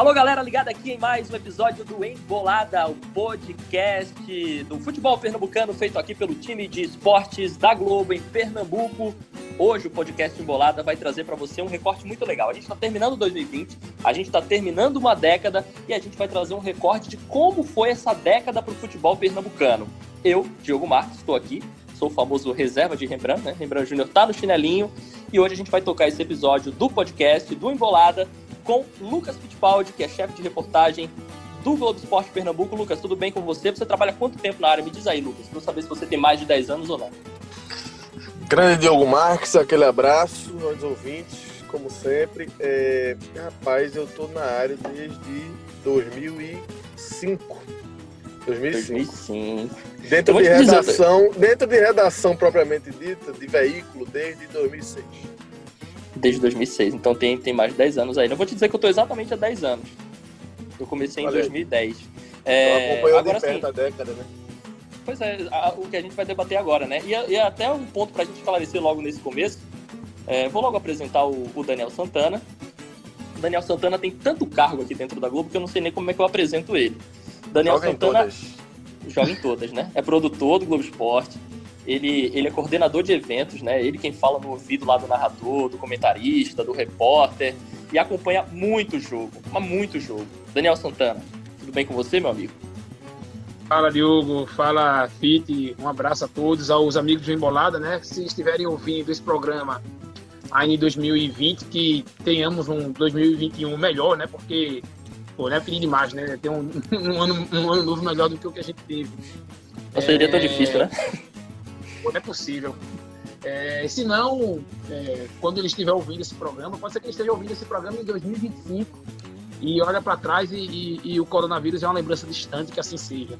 Alô, galera, ligada aqui em mais um episódio do Embolada, o podcast do futebol pernambucano feito aqui pelo time de esportes da Globo em Pernambuco. Hoje o podcast Embolada vai trazer para você um recorte muito legal. A gente está terminando 2020, a gente está terminando uma década e a gente vai trazer um recorte de como foi essa década para o futebol pernambucano. Eu, Diogo Marques, estou aqui, sou o famoso reserva de Rembrandt, né? Rembrandt Júnior tá no chinelinho e hoje a gente vai tocar esse episódio do podcast do Embolada com Lucas Fittipaldi, que é chefe de reportagem do Globo Esporte Pernambuco. Lucas, tudo bem com você? Você trabalha quanto tempo na área? Me diz aí, Lucas, para eu saber se você tem mais de 10 anos ou não. Grande Diogo Marques, aquele abraço aos ouvintes, como sempre. É, rapaz, eu tô na área desde 2005. 2005. 2005. Dentro de redação, dizer... dentro de redação propriamente dita, de veículo, desde 2006 desde 2006. Então tem, tem mais de 10 anos aí. Não vou te dizer que eu estou exatamente há 10 anos. Eu comecei em 2010. É, acompanhou agora, de perto sim, a década, né? Pois é, a, o que a gente vai debater agora, né? E, e até um ponto para a gente esclarecer logo nesse começo. É, vou logo apresentar o, o, Daniel Santana. O Daniel Santana tem tanto cargo aqui dentro da Globo que eu não sei nem como é que eu apresento ele. Daniel joga Santana em joga em todas, né? É produtor do Globo Esporte, ele, ele é coordenador de eventos, né? Ele quem fala no ouvido lá do narrador, do comentarista, do repórter e acompanha muito jogo, mas muito jogo. Daniel Santana, tudo bem com você, meu amigo? Fala, Diogo. Fala, Fit. Um abraço a todos, aos amigos do Embolada, né? Se estiverem ouvindo esse programa ainda em 2020, que tenhamos um 2021 melhor, né? Porque, pô, não é pedir demais, né? Ter um, um, ano, um ano novo melhor do que o que a gente teve. Não seria é... tão difícil, né? Não é possível. É, se não, é, quando ele estiver ouvindo esse programa, pode ser que ele esteja ouvindo esse programa em 2025 e olha para trás e, e, e, o coronavírus é uma lembrança distante, que assim seja.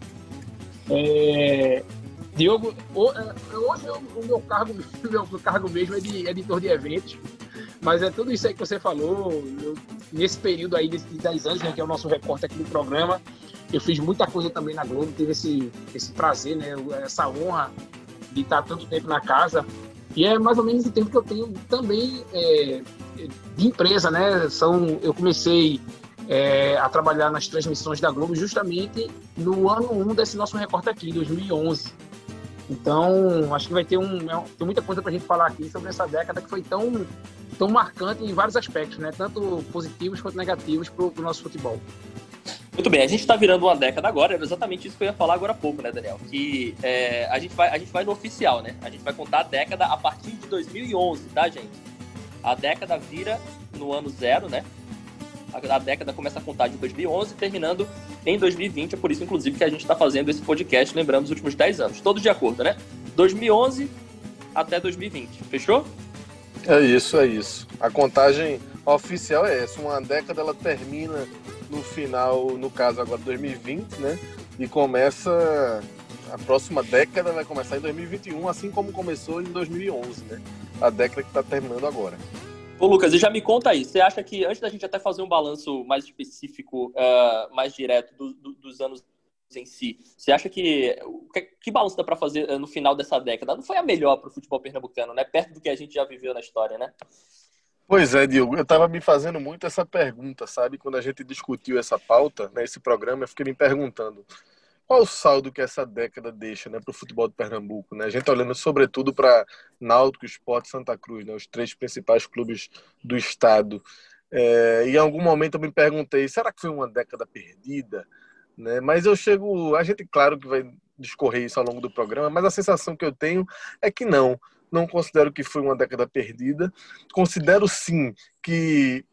É, Diogo, é, hoje o meu cargo, meu cargo mesmo é de editor de eventos, mas é tudo isso aí que você falou. Eu, nesse período aí de 10 anos, né, que é o nosso recorte aqui do programa, eu fiz muita coisa também na Globo, tive esse, esse prazer, né, essa honra de estar tanto tempo na casa. E é mais ou menos o tempo que eu tenho também é, de empresa, né? São, eu comecei é, a trabalhar nas transmissões da Globo justamente no ano 1 desse nosso recorte aqui, 2011. Então, acho que vai ter um, é, tem muita coisa para a gente falar aqui sobre essa década que foi tão, tão marcante em vários aspectos, né? Tanto positivos quanto negativos para o nosso futebol. Muito bem, a gente está virando uma década agora, era exatamente isso que eu ia falar agora há pouco, né, Daniel? Que é, a, gente vai, a gente vai no oficial, né? A gente vai contar a década a partir de 2011, tá, gente? A década vira no ano zero, né? A, a década começa a contar de 2011, terminando em 2020. É por isso, inclusive, que a gente está fazendo esse podcast, lembrando os últimos 10 anos. Todos de acordo, né? 2011 até 2020. Fechou? É isso, é isso. A contagem oficial é essa. Uma década ela termina no final, no caso agora 2020, né? E começa a próxima década vai começar em 2021, assim como começou em 2011, né? A década que está terminando agora. Ô Lucas, e já me conta aí, você acha que antes da gente até fazer um balanço mais específico, uh, mais direto do, do, dos anos em si, você acha que que, que balanço dá para fazer uh, no final dessa década? Não foi a melhor para o futebol pernambucano, né? Perto do que a gente já viveu na história, né? Pois é, Diogo, eu estava me fazendo muito essa pergunta, sabe? Quando a gente discutiu essa pauta, né, esse programa, eu fiquei me perguntando qual o saldo que essa década deixa né, para o futebol de Pernambuco. Né? A gente tá olhando sobretudo para Náutico, Sport Santa Cruz, né, os três principais clubes do estado. É, e em algum momento eu me perguntei, será que foi uma década perdida? Né? Mas eu chego, a gente claro que vai discorrer isso ao longo do programa, mas a sensação que eu tenho é que não não considero que foi uma década perdida. Considero sim que,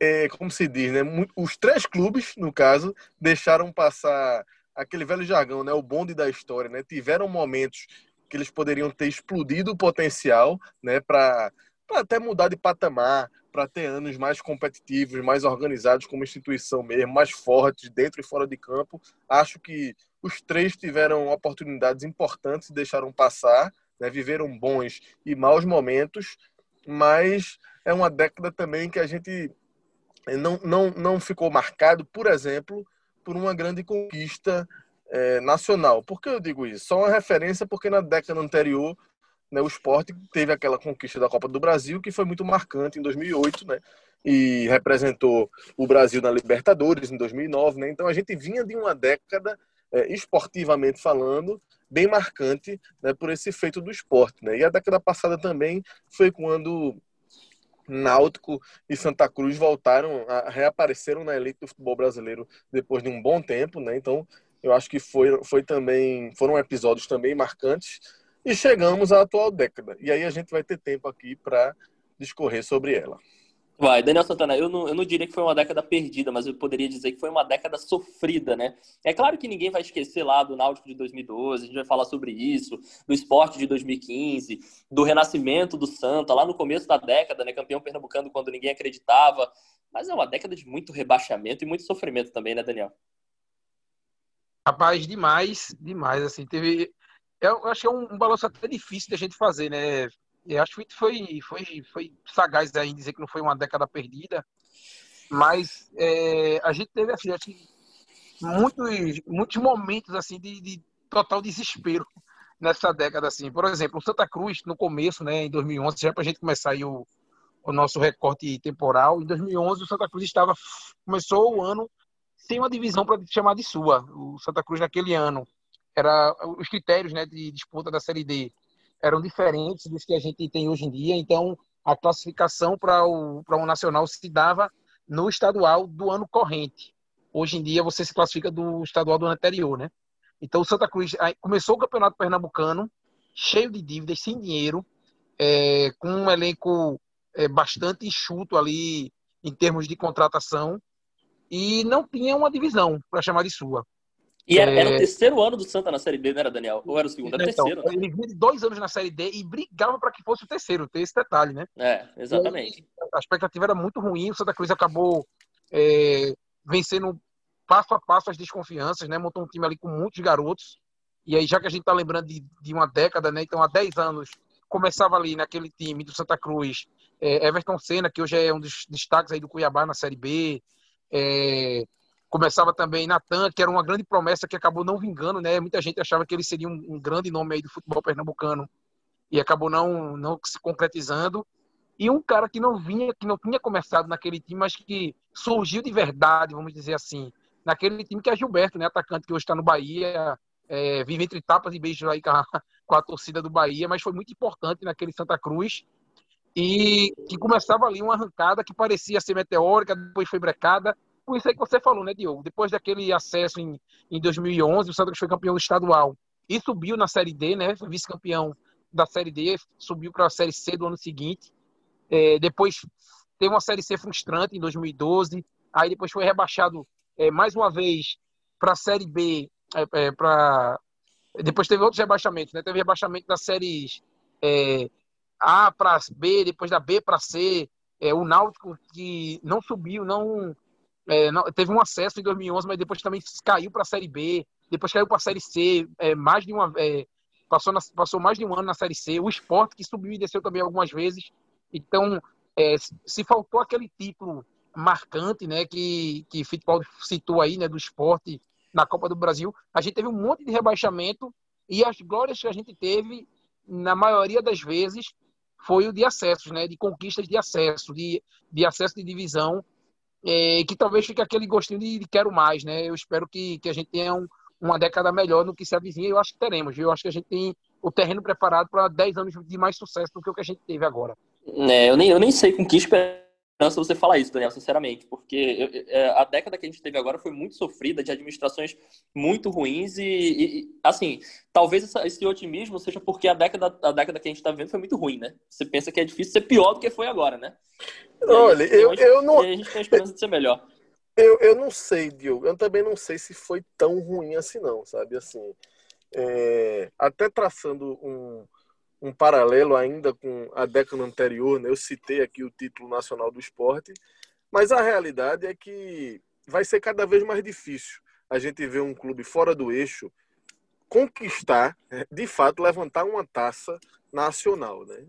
é, como se diz, né, os três clubes, no caso, deixaram passar aquele velho jargão, né, o bonde da história. Né, tiveram momentos que eles poderiam ter explodido o potencial né, para até mudar de patamar, para ter anos mais competitivos, mais organizados como instituição mesmo, mais fortes dentro e fora de campo. Acho que os três tiveram oportunidades importantes e deixaram passar né? viveram bons e maus momentos, mas é uma década também que a gente não, não, não ficou marcado, por exemplo, por uma grande conquista é, nacional. Por que eu digo isso? Só uma referência porque na década anterior né, o esporte teve aquela conquista da Copa do Brasil que foi muito marcante em 2008, né? E representou o Brasil na Libertadores em 2009, né? Então a gente vinha de uma década, é, esportivamente falando, bem marcante né, por esse feito do esporte, né? E a década passada também foi quando Náutico e Santa Cruz voltaram, a, reapareceram na elite do futebol brasileiro depois de um bom tempo, né? Então, eu acho que foi, foi também, foram episódios também marcantes e chegamos à atual década. E aí a gente vai ter tempo aqui para discorrer sobre ela. Vai, Daniel Santana, eu não, eu não diria que foi uma década perdida, mas eu poderia dizer que foi uma década sofrida, né? É claro que ninguém vai esquecer lá do Náutico de 2012, a gente vai falar sobre isso, do esporte de 2015, do renascimento do Santa, lá no começo da década, né? Campeão pernambucano quando ninguém acreditava. Mas é uma década de muito rebaixamento e muito sofrimento também, né, Daniel? Rapaz, demais, demais, assim, teve... Eu acho que é um, um balanço até difícil da gente fazer, né? Eu acho que foi, foi, foi sagaz aí dizer que não foi uma década perdida, mas é, a gente teve assim, acho que muitos, muitos momentos assim de, de, total desespero nessa década assim. Por exemplo, o Santa Cruz no começo, né, em 2011, já para a gente começar aí o, o nosso recorte temporal, em 2011 o Santa Cruz estava começou o ano sem uma divisão para chamar de sua. O Santa Cruz naquele ano era os critérios, né, de disputa da Série D eram diferentes dos que a gente tem hoje em dia. Então, a classificação para o, o nacional se dava no estadual do ano corrente. Hoje em dia, você se classifica do estadual do ano anterior, né? Então, o Santa Cruz começou o campeonato pernambucano cheio de dívidas, sem dinheiro, é, com um elenco é, bastante enxuto ali em termos de contratação e não tinha uma divisão para chamar de sua. E era, é... era, o terceiro ano do Santa na Série D, não era, Daniel? Ou era o segundo? Era o então, terceiro. Né? Ele vinha de dois anos na Série D e brigava para que fosse o terceiro, tem esse detalhe, né? É, exatamente. a expectativa era muito ruim, o Santa Cruz acabou é, vencendo passo a passo as desconfianças, né? Montou um time ali com muitos garotos. E aí, já que a gente está lembrando de, de, uma década, né? Então, há 10 anos, começava ali naquele time do Santa Cruz, é, Everton Senna, que hoje é um dos destaques aí do Cuiabá na Série B. É, Começava também Natan, que era uma grande promessa que acabou não vingando, né? Muita gente achava que ele seria um, um grande nome aí do futebol pernambucano e acabou não, não se concretizando. E um cara que não vinha, que não tinha começado naquele time, mas que surgiu de verdade, vamos dizer assim, naquele time que é Gilberto, né? Atacante que hoje está no Bahia, é, vive entre tapas e beijos aí com a, com a torcida do Bahia, mas foi muito importante naquele Santa Cruz e que começava ali uma arrancada que parecia ser meteórica, depois foi brecada por isso aí que você falou, né, Diogo? Depois daquele acesso em, em 2011, o Santos foi campeão estadual e subiu na Série D, né? Foi vice-campeão da Série D, subiu para a Série C do ano seguinte. É, depois teve uma Série C frustrante em 2012. Aí depois foi rebaixado é, mais uma vez para a Série B. É, é pra... Depois teve outros rebaixamentos, né? Teve rebaixamento das séries é, A para B, depois da B para C. É, o Náutico que não subiu, não é, não, teve um acesso em 2011, mas depois também caiu para a Série B, depois caiu para a Série C, é, mais de uma, é, passou, na, passou mais de um ano na Série C. O esporte que subiu e desceu também algumas vezes. Então, é, se faltou aquele título marcante, né, que, que futebol citou aí, né, do esporte na Copa do Brasil, a gente teve um monte de rebaixamento e as glórias que a gente teve, na maioria das vezes, foi o de acessos, né, de conquistas de acesso, de, de acesso de divisão é, que talvez fique aquele gostinho de, de, quero mais, né? Eu espero que, que a gente tenha um, uma década melhor no que se avizinha. Eu acho que teremos. Eu acho que a gente tem o terreno preparado para 10 anos de mais sucesso do que o que a gente teve agora. É, eu, nem, eu nem sei com que esperança você falar isso, Daniel, sinceramente, porque eu, é, a década que a gente teve agora foi muito sofrida, de administrações muito ruins e, e assim, talvez essa, esse otimismo seja porque a década, a década que a gente está vivendo foi muito ruim, né? Você pensa que é difícil ser pior do que foi agora, né? Olha, eu, eu não. a gente tem a esperança de ser melhor. Eu, eu não sei, Diogo. Eu também não sei se foi tão ruim assim, não, sabe? Assim, é, até traçando um, um paralelo ainda com a década anterior, né? Eu citei aqui o título nacional do esporte, mas a realidade é que vai ser cada vez mais difícil a gente ver um clube fora do eixo conquistar, de fato, levantar uma taça nacional, né?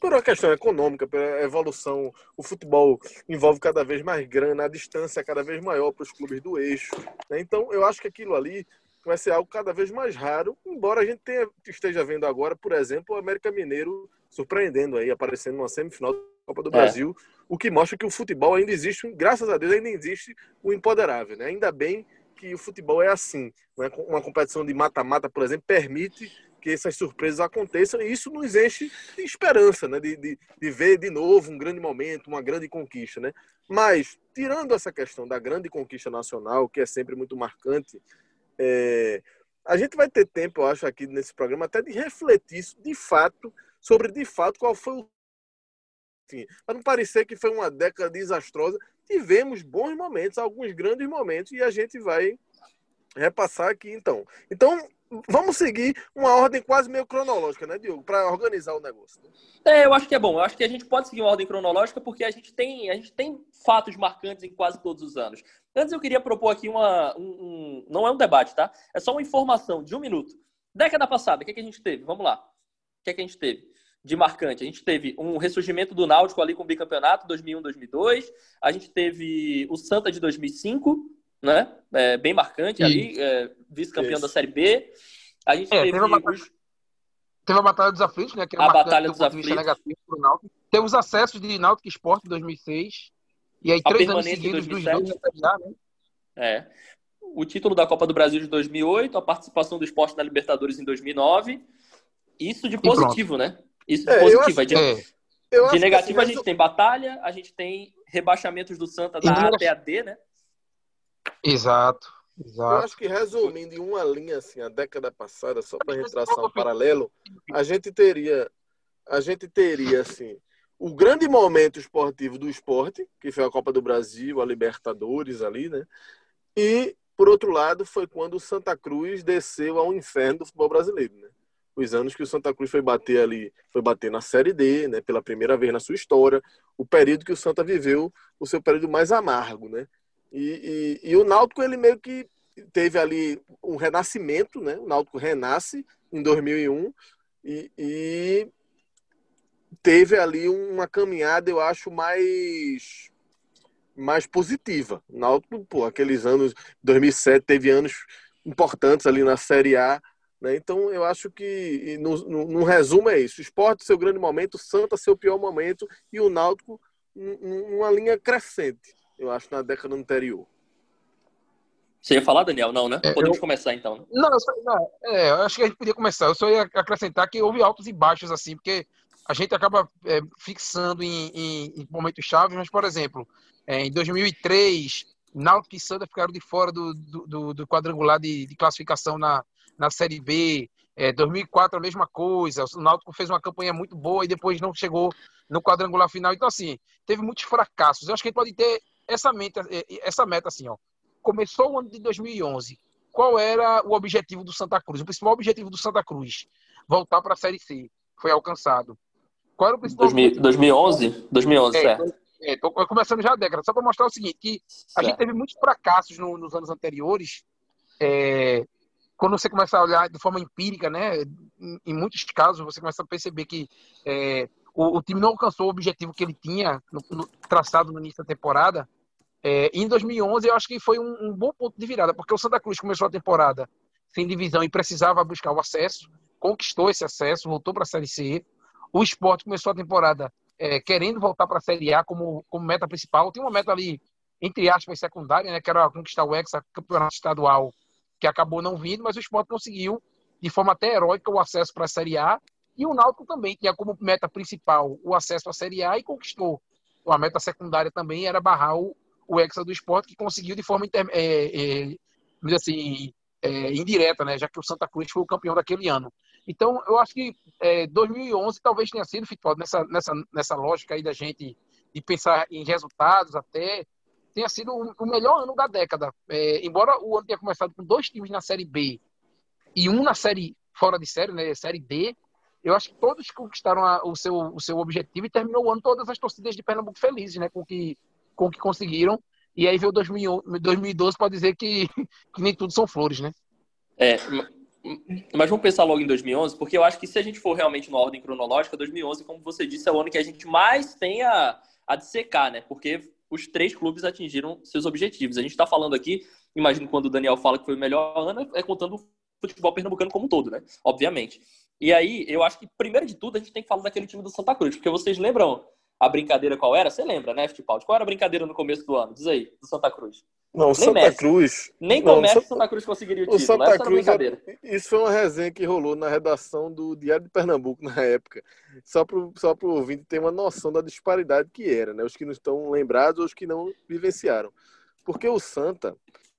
por uma questão econômica, pela evolução, o futebol envolve cada vez mais grana, a distância é cada vez maior para os clubes do eixo. Né? Então, eu acho que aquilo ali vai ser algo cada vez mais raro, embora a gente tenha, esteja vendo agora, por exemplo, o América Mineiro surpreendendo aí, aparecendo numa semifinal da Copa do é. Brasil, o que mostra que o futebol ainda existe, graças a Deus, ainda existe o impoderável, né? Ainda bem que o futebol é assim. Né? Uma competição de mata-mata, por exemplo, permite que essas surpresas aconteçam e isso nos enche de esperança, né? De, de, de, ver de novo um grande momento, uma grande conquista, né? Mas, tirando essa questão da grande conquista nacional, que é sempre muito marcante, é, a gente vai ter tempo, eu acho, aqui nesse programa, até de refletir de fato sobre de fato qual foi o. Para não parecer que foi uma década desastrosa, tivemos bons momentos, alguns grandes momentos, e a gente vai repassar aqui então. Então, vamos seguir uma ordem quase meio cronológica, né, Diogo, para organizar o negócio. Né? É, eu acho que é bom. Eu acho que a gente pode seguir uma ordem cronológica porque a gente tem, a gente tem fatos marcantes em quase todos os anos. Antes eu queria propor aqui uma, um, um não é um debate, tá? É só uma informação de um minuto. Década passada, o que, é que a gente teve? Vamos lá. O que, é que a gente teve? de marcante. A gente teve um ressurgimento do Náutico ali com o bicampeonato 2001-2002. A gente teve o Santa de 2005, né? É, bem marcante Isso. ali, é, vice-campeão da Série B. A gente é, teve, teve, a batalha, os... teve a Batalha dos Aflitos, né? Que a Batalha dos Aflitos. Negativo pro Náutico. Teve os acessos de Náutico Esporte em 2006. E aí, três anos seguidos dos dois né? É. O título da Copa do Brasil de 2008, a participação do esporte na Libertadores em 2009. Isso de positivo, né? Isso é, positivo. Acho, de, é. de negativo assim, a gente tem batalha, a gente tem rebaixamentos do Santa da A até a D, né? Exato. Exato. Eu acho que resumindo em uma linha assim, a década passada, só para gente traçar um paralelo, a gente teria a gente teria assim, o grande momento esportivo do esporte, que foi a Copa do Brasil, a Libertadores ali, né? E por outro lado, foi quando o Santa Cruz desceu ao inferno do futebol brasileiro, né? os anos que o Santa Cruz foi bater ali, foi bater na Série D, né, pela primeira vez na sua história, o período que o Santa viveu, o seu período mais amargo, né? E, e, e o Náutico, ele meio que teve ali um renascimento, né? O Náutico renasce em 2001 e, e teve ali uma caminhada, eu acho, mais mais positiva. O Náutico, pô, aqueles anos, 2007 teve anos importantes ali na Série A, né? Então, eu acho que, no, no, no, resumo, é isso. Esporte, seu grande momento, Santa, seu pior momento, e o Náutico, numa linha crescente, eu acho, na década anterior. Você ia falar, Daniel? Não, né? É, Podemos eu... começar então. Né? Não, eu, só, não é, eu acho que a gente podia começar. Eu só ia acrescentar que houve altos e baixos, assim, porque a gente acaba é, fixando em, em, em, momentos chaves, mas, por exemplo, é, em 2003, Náutico e Santa ficaram de fora do, do, do quadrangular de, de classificação na, na Série B. É, 2004 a mesma coisa. O Náutico fez uma campanha muito boa e depois não chegou no quadrangular final. Então, assim, teve muitos fracassos. Eu acho que ele pode ter essa meta, é, essa meta assim, ó. Começou o ano de 2011. Qual era o objetivo do Santa Cruz? O principal objetivo do Santa Cruz, voltar para a Série C, foi alcançado. Qual era o principal 2011? 2011, é, certo. É, tô começando já a década, só para mostrar o seguinte, que a gente teve muitos fracassos no, nos anos anteriores, é, quando você começa a olhar de forma empírica, né, em, em muitos casos você começa a perceber que é, o, o, time não alcançou o objetivo que ele tinha no, no, traçado no início da temporada. É, em 2011 eu acho que foi um, um, bom ponto de virada, porque o Santa Cruz começou a temporada sem divisão e precisava buscar o acesso, conquistou esse acesso, voltou para a Série C. O Esporte começou a temporada é, querendo voltar para a Série A como, como meta principal. Tem uma meta ali, entre aspas, secundária, né, que era conquistar o Hexa, campeonato estadual que acabou não vindo, mas o Sport conseguiu, de forma até heróica, o acesso para a Série A. E o Náutico também tinha como meta principal o acesso à Série A e conquistou. A meta secundária também era barrar o, o Hexa do Esporte, que conseguiu de forma inter, é, é, assim, é, indireta, né? já que o Santa Cruz foi o campeão daquele ano. Então, eu acho que é, 2011 talvez tenha sido, Fitpod, nessa, nessa, nessa lógica aí da gente de pensar em resultados até, tenha sido o melhor ano da década. É, embora o ano tenha começado com dois times na Série B e um na Série fora de série, né, Série D, eu acho que todos conquistaram a, o, seu, o seu objetivo e terminou o ano todas as torcidas de Pernambuco felizes, né, com que, com que conseguiram. E aí veio 2012 para dizer que, que nem tudo são flores, né? É, mas vamos pensar logo em 2011, porque eu acho que se a gente for realmente na ordem cronológica, 2011, como você disse, é o ano que a gente mais tem a, a dissecar, né? Porque os três clubes atingiram seus objetivos. A gente está falando aqui, imagino quando o Daniel fala que foi o melhor ano, é contando o futebol pernambucano como um todo, né? Obviamente. E aí, eu acho que, primeiro de tudo, a gente tem que falar daquele time do Santa Cruz, porque vocês lembram a brincadeira qual era? Você lembra, né, Fittipaldi? Qual era a brincadeira no começo do ano? Diz aí, do Santa Cruz. Não, o Santa Messi. Cruz. Nem com o Messi Santa... Santa Cruz conseguiria o título. O Santa Essa Cruz, brincadeira. Isso foi uma resenha que rolou na redação do Diário de Pernambuco na época. Só para só o ouvinte ter uma noção da disparidade que era, né? Os que não estão lembrados, os que não vivenciaram. Porque o Santa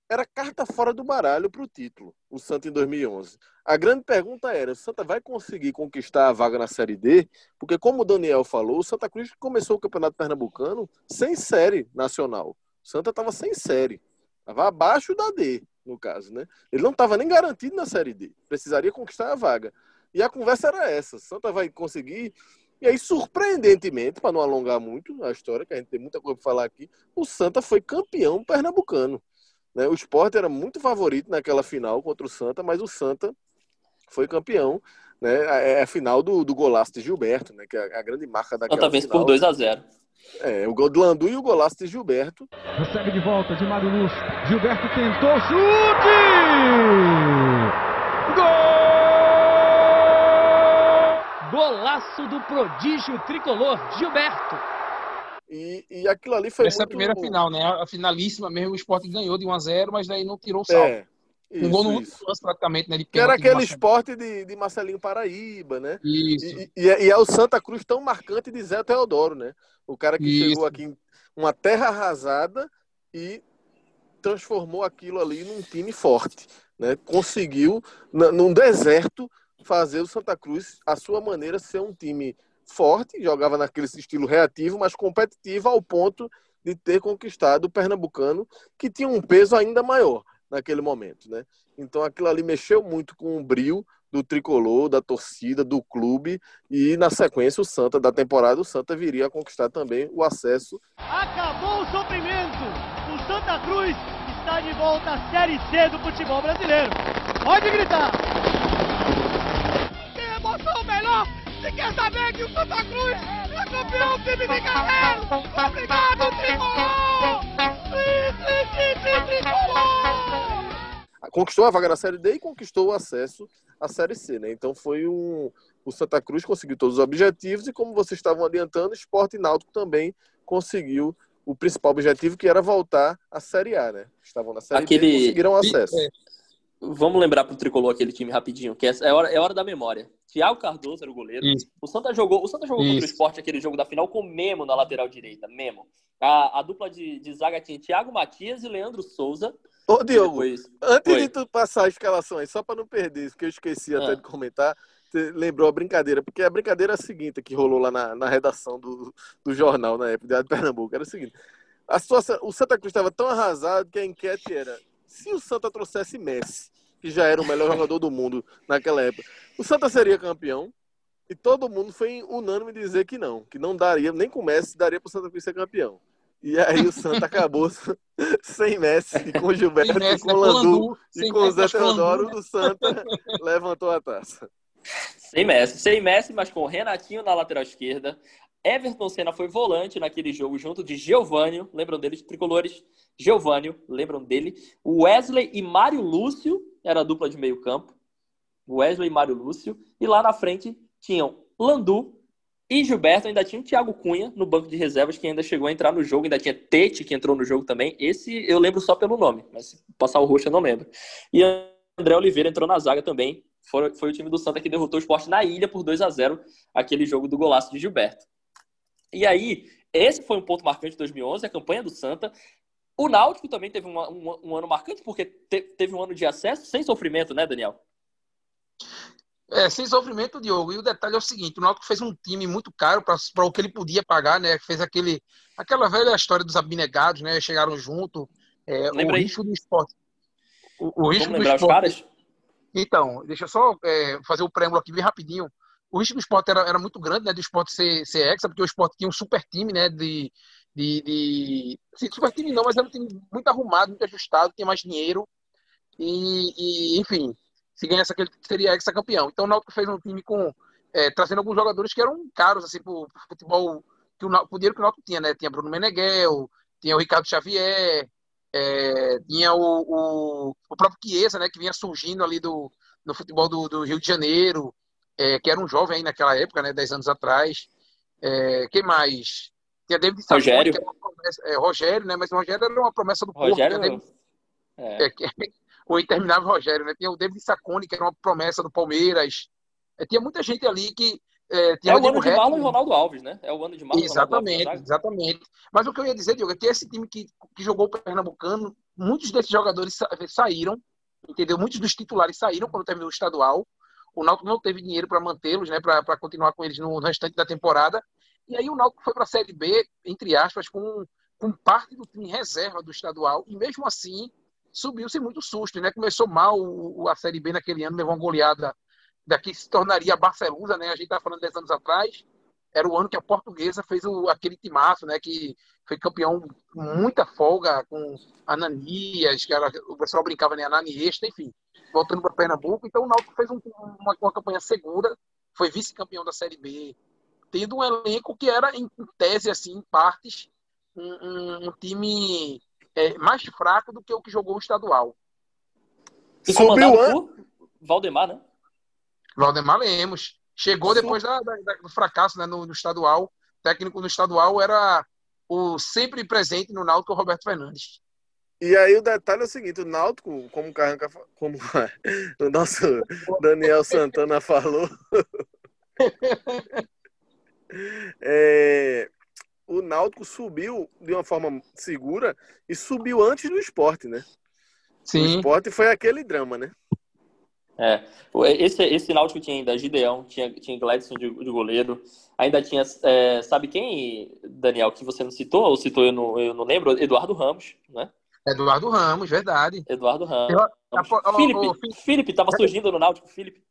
era carta fora do baralho para o título, o Santa em 2011. A grande pergunta era: o Santa vai conseguir conquistar a vaga na Série D? Porque, como o Daniel falou, o Santa Cruz começou o Campeonato Pernambucano sem série nacional. Santa estava sem série. Estava abaixo da D, no caso, né? Ele não estava nem garantido na Série D. Precisaria conquistar a vaga. E a conversa era essa. Santa vai conseguir. E aí, surpreendentemente, para não alongar muito a história, que a gente tem muita coisa para falar aqui, o Santa foi campeão pernambucano. Né? O Sport era muito favorito naquela final contra o Santa, mas o Santa foi campeão. Né? É a final do, do golaço de Gilberto, né? que é a grande marca daquela Santa vez por 2 a 0 é, o gol do Landu e o golaço de Gilberto. Recebe de volta de Mário Lúcio. Gilberto tentou, chute! Gol! Golaço do prodígio tricolor, Gilberto. E, e aquilo ali foi Essa muito... é a primeira final, né? A finalíssima mesmo, o Sport ganhou de 1 a 0 mas daí não tirou o saldo. É. Isso, um gol no último lance, praticamente, né? que era aquele esporte de, de Marcelinho Paraíba, né? Isso. E, e, e, é o Santa Cruz tão marcante de Zé Teodoro, né? O cara que Isso. chegou aqui em uma terra arrasada e transformou aquilo ali num time forte, né? Conseguiu, num deserto, fazer o Santa Cruz, a sua maneira, ser um time forte, jogava naquele estilo reativo, mas competitivo ao ponto de ter conquistado o Pernambucano, que tinha um peso ainda maior naquele momento, né? Então aquilo ali mexeu muito com o brilho do tricolor, da torcida, do clube e na sequência o Santa da temporada o Santa viria a conquistar também o acesso. Acabou o sofrimento. O Santa Cruz está de volta à Série C do futebol brasileiro. Pode gritar. Você quer saber que o Santa Cruz é campeão time de Guerreiro? Obrigado, tricolor! tricolor! Conquistou a vaga na Série D e conquistou o acesso à Série C, né? Então foi um. O Santa Cruz conseguiu todos os objetivos e, como vocês estavam adiantando, o Esporte Náutico também conseguiu o principal objetivo, que era voltar à Série A, né? Estavam na Série Aquele... B e conseguiram acesso. É. Vamos lembrar pro tricolor aquele time rapidinho, que é hora, é hora da memória. Thiago Cardoso era o goleiro. Isso. O Santa jogou, o Santa jogou contra o esporte aquele jogo da final com Memo na lateral direita. Memo. A, a dupla de, de zaga tinha Thiago Matias e Leandro Souza. Ô, Diogo, depois... antes Foi. de tu passar a escalação aí, só para não perder, porque eu esqueci até ah. de comentar, você lembrou a brincadeira, porque a brincadeira é a seguinte que rolou lá na, na redação do, do jornal na época de Pernambuco. Era o seguinte: a situação, o Santa Cruz estava tão arrasado que a enquete era: se o Santa trouxesse Messi, que já era o melhor jogador do mundo naquela época, o Santa seria campeão? E todo mundo foi unânime dizer que não, que não daria, nem com Messi daria para o Santa Cruz ser campeão. E aí o Santa acabou sem Messi, com Gilberto, Messi, com Landu e com o Zé Teodoro, o Santa levantou a taça. Sem Messi, sem Messi, mas com Renatinho na lateral esquerda. Everton Senna foi volante naquele jogo junto de Geovânio, lembram dele, tricolores? Geovânio, lembram dele? Wesley e Mário Lúcio era a dupla de meio campo. Wesley e Mário Lúcio. E lá na frente tinham Landu, e Gilberto ainda tinha o Thiago Cunha no banco de reservas, que ainda chegou a entrar no jogo, ainda tinha Tete, que entrou no jogo também. Esse eu lembro só pelo nome, mas se passar o roxo eu não lembro. E André Oliveira entrou na zaga também. Foi, foi o time do Santa que derrotou o esporte na ilha por 2 a 0 aquele jogo do golaço de Gilberto. E aí, esse foi um ponto marcante de 2011, a campanha do Santa. O Náutico também teve um, um, um ano marcante, porque te, teve um ano de acesso sem sofrimento, né, Daniel? É, sem sofrimento, Diogo. E o detalhe é o seguinte: o Náutico fez um time muito caro para o que ele podia pagar, né? Fez aquele, aquela velha história dos abnegados, né? Chegaram junto. É, o risco do esporte. O, o risco Vamos do esporte. Os caras? Então, deixa eu só é, fazer o preâmbulo aqui bem rapidinho. O risco do esporte era, era muito grande, né? Do esporte ser, ser exa, porque o esporte tinha um super time, né? De, de, de... Assim, super time não, mas era um time muito arrumado, muito ajustado, tinha mais dinheiro. E, e enfim, se ganhasse aquele, seria ex-campeão. Então o Náutico fez um time com é, trazendo alguns jogadores que eram caros assim pro, pro futebol, que o, o dinheiro que o Náutico tinha, né? Tinha Bruno Meneghel, tinha o Ricardo Xavier, é, tinha o, o, o, próprio Chiesa, né, que vinha surgindo ali do, no futebol do, do Rio de Janeiro, é, que era um jovem aí naquela época, né, 10 anos atrás. É, quem mais? Tinha David Sassone, Rogério. Que era uma promessa, é, Rogério, né, mas o Rogério era uma promessa do Rogério, Porto. Né, é. o interminável Rogério, né? Tinha o David Sacone, que era uma promessa do Palmeiras. É, tinha muita gente ali que é, é o ano de Marlon e Ronaldo Alves, né? É o ano de Marlon Exatamente, Alves, exatamente. Mas o que eu ia dizer, Diogo, é que esse time que, que jogou o Pernambucano, muitos desses jogadores sa saíram, entendeu? Muitos dos titulares saíram quando terminou o estadual. O Náutico não teve dinheiro para mantê-los, né? Para continuar com eles no restante da temporada. E aí o Náutico foi para a Série B, entre aspas, com, com parte do time reserva do estadual. E mesmo assim, subiu sem muito susto, né? Começou mal o, a Série B naquele ano, levou uma goleada daqui se tornaria a Barcelusa, né? A gente está falando 10 anos atrás, era o ano que a portuguesa fez o, aquele timaço, né? Que foi campeão com muita folga, com Ananias, que era, o pessoal brincava, né? Ananiesta, enfim, voltando para Pernambuco. Então o Náutico fez um, uma, uma campanha segura, foi vice-campeão da Série B, tendo um elenco que era, em tese, assim, em partes, um, um, um time é, mais fraco do que o que jogou o estadual. E comandado por Valdemar, né? Valdemar Lemos. Chegou Sim. depois da, da, do fracasso né, no, no, estadual. técnico no estadual era o sempre presente no Náutico Roberto Fernandes. E aí o detalhe é o seguinte, o Náutico, como o Carranca, como o nosso Daniel Santana falou, é, o Náutico subiu de uma forma segura e subiu antes do esporte, né? Sim. O esporte foi aquele drama, né? É, esse, esse Náutico tinha ainda Gideão, tinha, tinha Gladson de, de goleiro, ainda tinha, é, sabe quem, Daniel, que você não citou, ou citou, eu não, eu não lembro, Eduardo Ramos, né? Eduardo Ramos, verdade. Eduardo Ramos. Eu, a, Felipe, Felipe estava surgindo no Náutico, Felipe.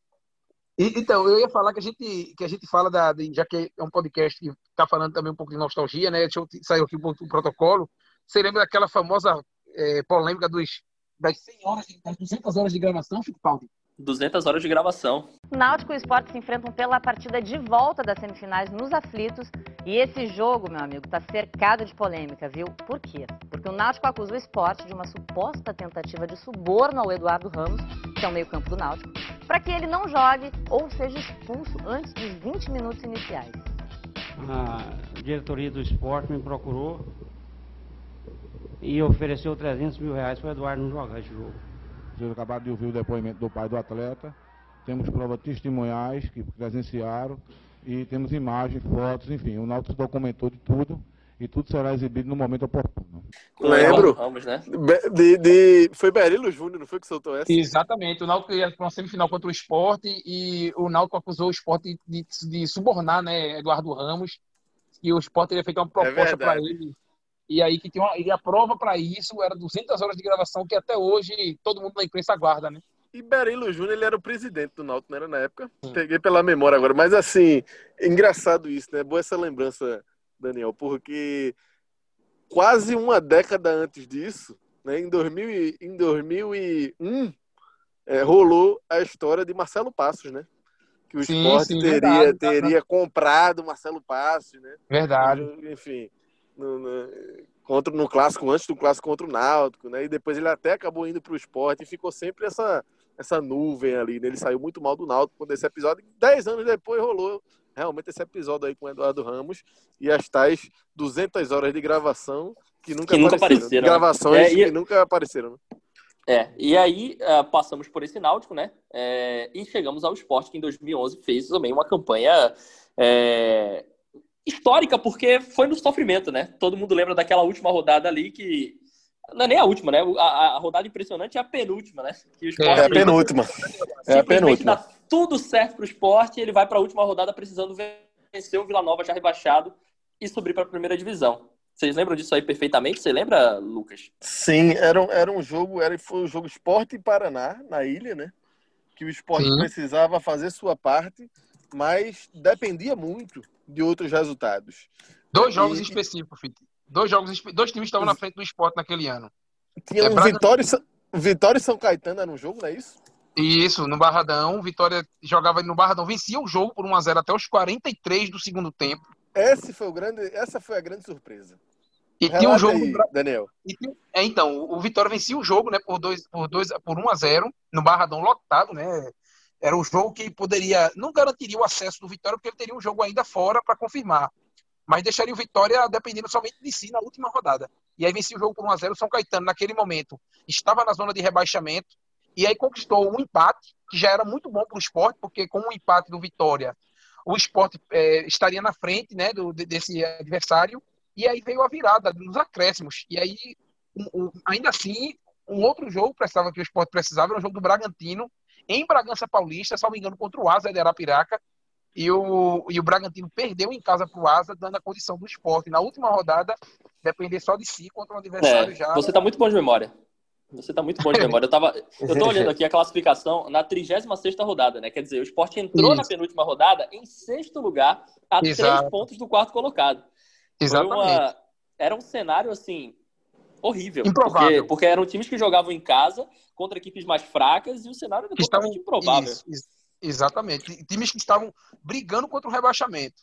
Então, eu ia falar que a gente, que a gente fala da, de, já que é um podcast que está falando também um pouco de nostalgia, né? Deixa eu sair aqui o protocolo. Você lembra daquela famosa é, polêmica dos, das 100 horas, das 200 horas de gravação, Fico Paulo? 200 horas de gravação. Náutico e Esporte se enfrentam pela partida de volta das semifinais nos aflitos. E esse jogo, meu amigo, está cercado de polêmica, viu? Por quê? Porque o Náutico acusa o esporte de uma suposta tentativa de suborno ao Eduardo Ramos, que é o meio-campo do Náutico, para que ele não jogue ou seja expulso antes dos 20 minutos iniciais. A diretoria do esporte me procurou e ofereceu 300 mil reais para o Eduardo não jogar esse jogo. Vocês acabaram de ouvir o depoimento do pai do atleta. Temos provas testemunhais que presenciaram e temos imagens, fotos, enfim, o Náutico documentou de tudo e tudo será exibido no momento oportuno. Lembro. Vamos, né? De, de, foi Berilo Júnior, não foi que soltou essa? Exatamente. O Náutico ia para uma semifinal contra o esporte e o Náutico acusou o esporte de, de subornar né, Eduardo Ramos e o esporte teria feito uma proposta é para ele e aí que tinha uma, e a prova para isso era 200 horas de gravação que até hoje todo mundo na imprensa aguarda, né? E Berilo Júnior, ele era o presidente do Náutico, não era na época? Sim. Peguei pela memória agora, mas assim, engraçado isso, né? Boa essa lembrança, Daniel, porque quase uma década antes disso, né, em, 2000, em 2001, é, rolou a história de Marcelo Passos, né? Que o sim, esporte sim, teria, verdade, teria comprado Marcelo Passos, né? Verdade. Enfim, no, no, contra, no clássico, antes do clássico contra o Náutico, né? E depois ele até acabou indo para o esporte e ficou sempre essa, essa nuvem ali, né? Ele saiu muito mal do Náutico quando esse episódio. Dez anos depois rolou realmente esse episódio aí com o Eduardo Ramos e as tais 200 horas de gravação que nunca, que nunca apareceram. Né? Gravações é, e... que nunca apareceram. Né? É, e aí uh, passamos por esse Náutico, né? É, e chegamos ao esporte que em 2011 fez também uma campanha é, histórica porque foi no sofrimento, né? Todo mundo lembra daquela última rodada ali que. Não é nem a última, né? A, a rodada impressionante é a penúltima, né? Que o esporte, é a penúltima. É a penúltima. dá tudo certo para o esporte ele vai para a última rodada precisando vencer o Vila Nova já rebaixado e subir para a primeira divisão. Vocês lembram disso aí perfeitamente? Você lembra, Lucas? Sim, era, era um jogo, era, foi um jogo Esporte e Paraná, na ilha, né? Que o esporte Sim. precisava fazer sua parte, mas dependia muito de outros resultados. Dois jogos e... específicos, Fiti. Dois jogos, dois times estavam na frente do esporte naquele ano. Tinha é um Vitória, Vitória e São Caetano era um jogo, não é isso? Isso, no Barradão. Vitória jogava no Barradão, vencia o jogo por 1x0 até os 43 do segundo tempo. Esse foi o grande, essa foi a grande surpresa. E tinha um jogo. Aí, Daniel. Tinha, é, então, o Vitória vencia o jogo, né, por 2 por dois, por 1 a 0 no Barradão lotado, né? Era um jogo que poderia. Não garantiria o acesso do Vitória, porque ele teria um jogo ainda fora para confirmar. Mas deixaria o Vitória dependendo somente de si na última rodada. E aí vencia o jogo por 1 a 0 São Caetano, naquele momento, estava na zona de rebaixamento. E aí conquistou um empate, que já era muito bom para o esporte, porque com o um empate do Vitória, o esporte é, estaria na frente né, do, desse adversário. E aí veio a virada nos acréscimos. E aí, um, um, ainda assim, um outro jogo precisava que o esporte precisava era o jogo do Bragantino, em Bragança Paulista, salvo engano, contra o Asa de Arapiraca. E o, e o Bragantino perdeu em casa para o Asa, dando a condição do esporte. Na última rodada, depender só de si contra um adversário é, já. Você está muito bom de memória. Você está muito bom de memória. Eu, tava, eu tô olhando aqui a classificação na 36 rodada, né? Quer dizer, o esporte entrou Isso. na penúltima rodada em sexto lugar, a Exato. três pontos do quarto colocado. Exatamente. Uma, era um cenário, assim, horrível. Improvável. Porque, porque, eram times que jogavam em casa contra equipes mais fracas e o cenário era totalmente improvável. Isso, isso, exatamente. Times que estavam brigando contra o rebaixamento.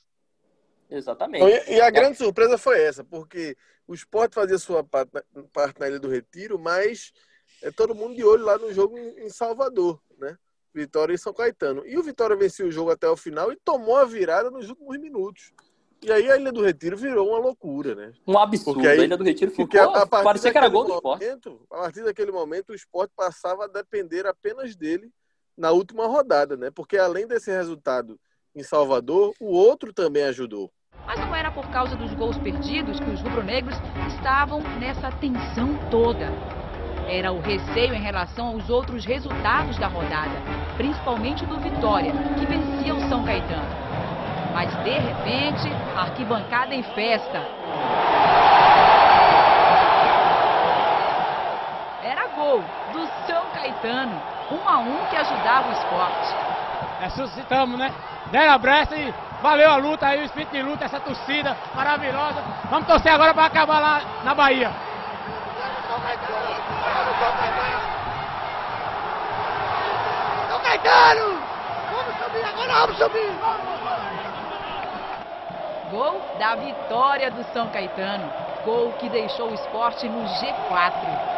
Exatamente. E, e a grande surpresa foi essa, porque o Sport fazia sua parte na, parte na Ilha do Retiro, mas é todo mundo de olho lá no jogo em Salvador, né? Vitória e São Caetano. E o Vitória venceu o jogo até o final e tomou a virada nos últimos minutos. E aí a Ilha do Retiro virou uma loucura, né? Um absurdo. Porque aí, a Ilha do Retiro ficou... Porque a, a parecia que era gol do momento, esporte. A partir daquele momento, o esporte passava a depender apenas dele na última rodada, né? Porque além desse resultado em Salvador, o outro também ajudou. Mas não era por causa dos gols perdidos que os rubro-negros estavam nessa tensão toda. Era o receio em relação aos outros resultados da rodada, principalmente do Vitória, que vencia o São Caetano. Mas de repente, arquibancada em festa. Era gol do São Caetano, um a um que ajudava o esporte. Ressuscitamos, né? Deram a brecha e valeu a luta aí, o espírito de luta, essa torcida maravilhosa. Vamos torcer agora para acabar lá na Bahia. São Caetano! Vamos subir agora, vamos subir! Gol da vitória do São Caetano. Gol que deixou o esporte no G4.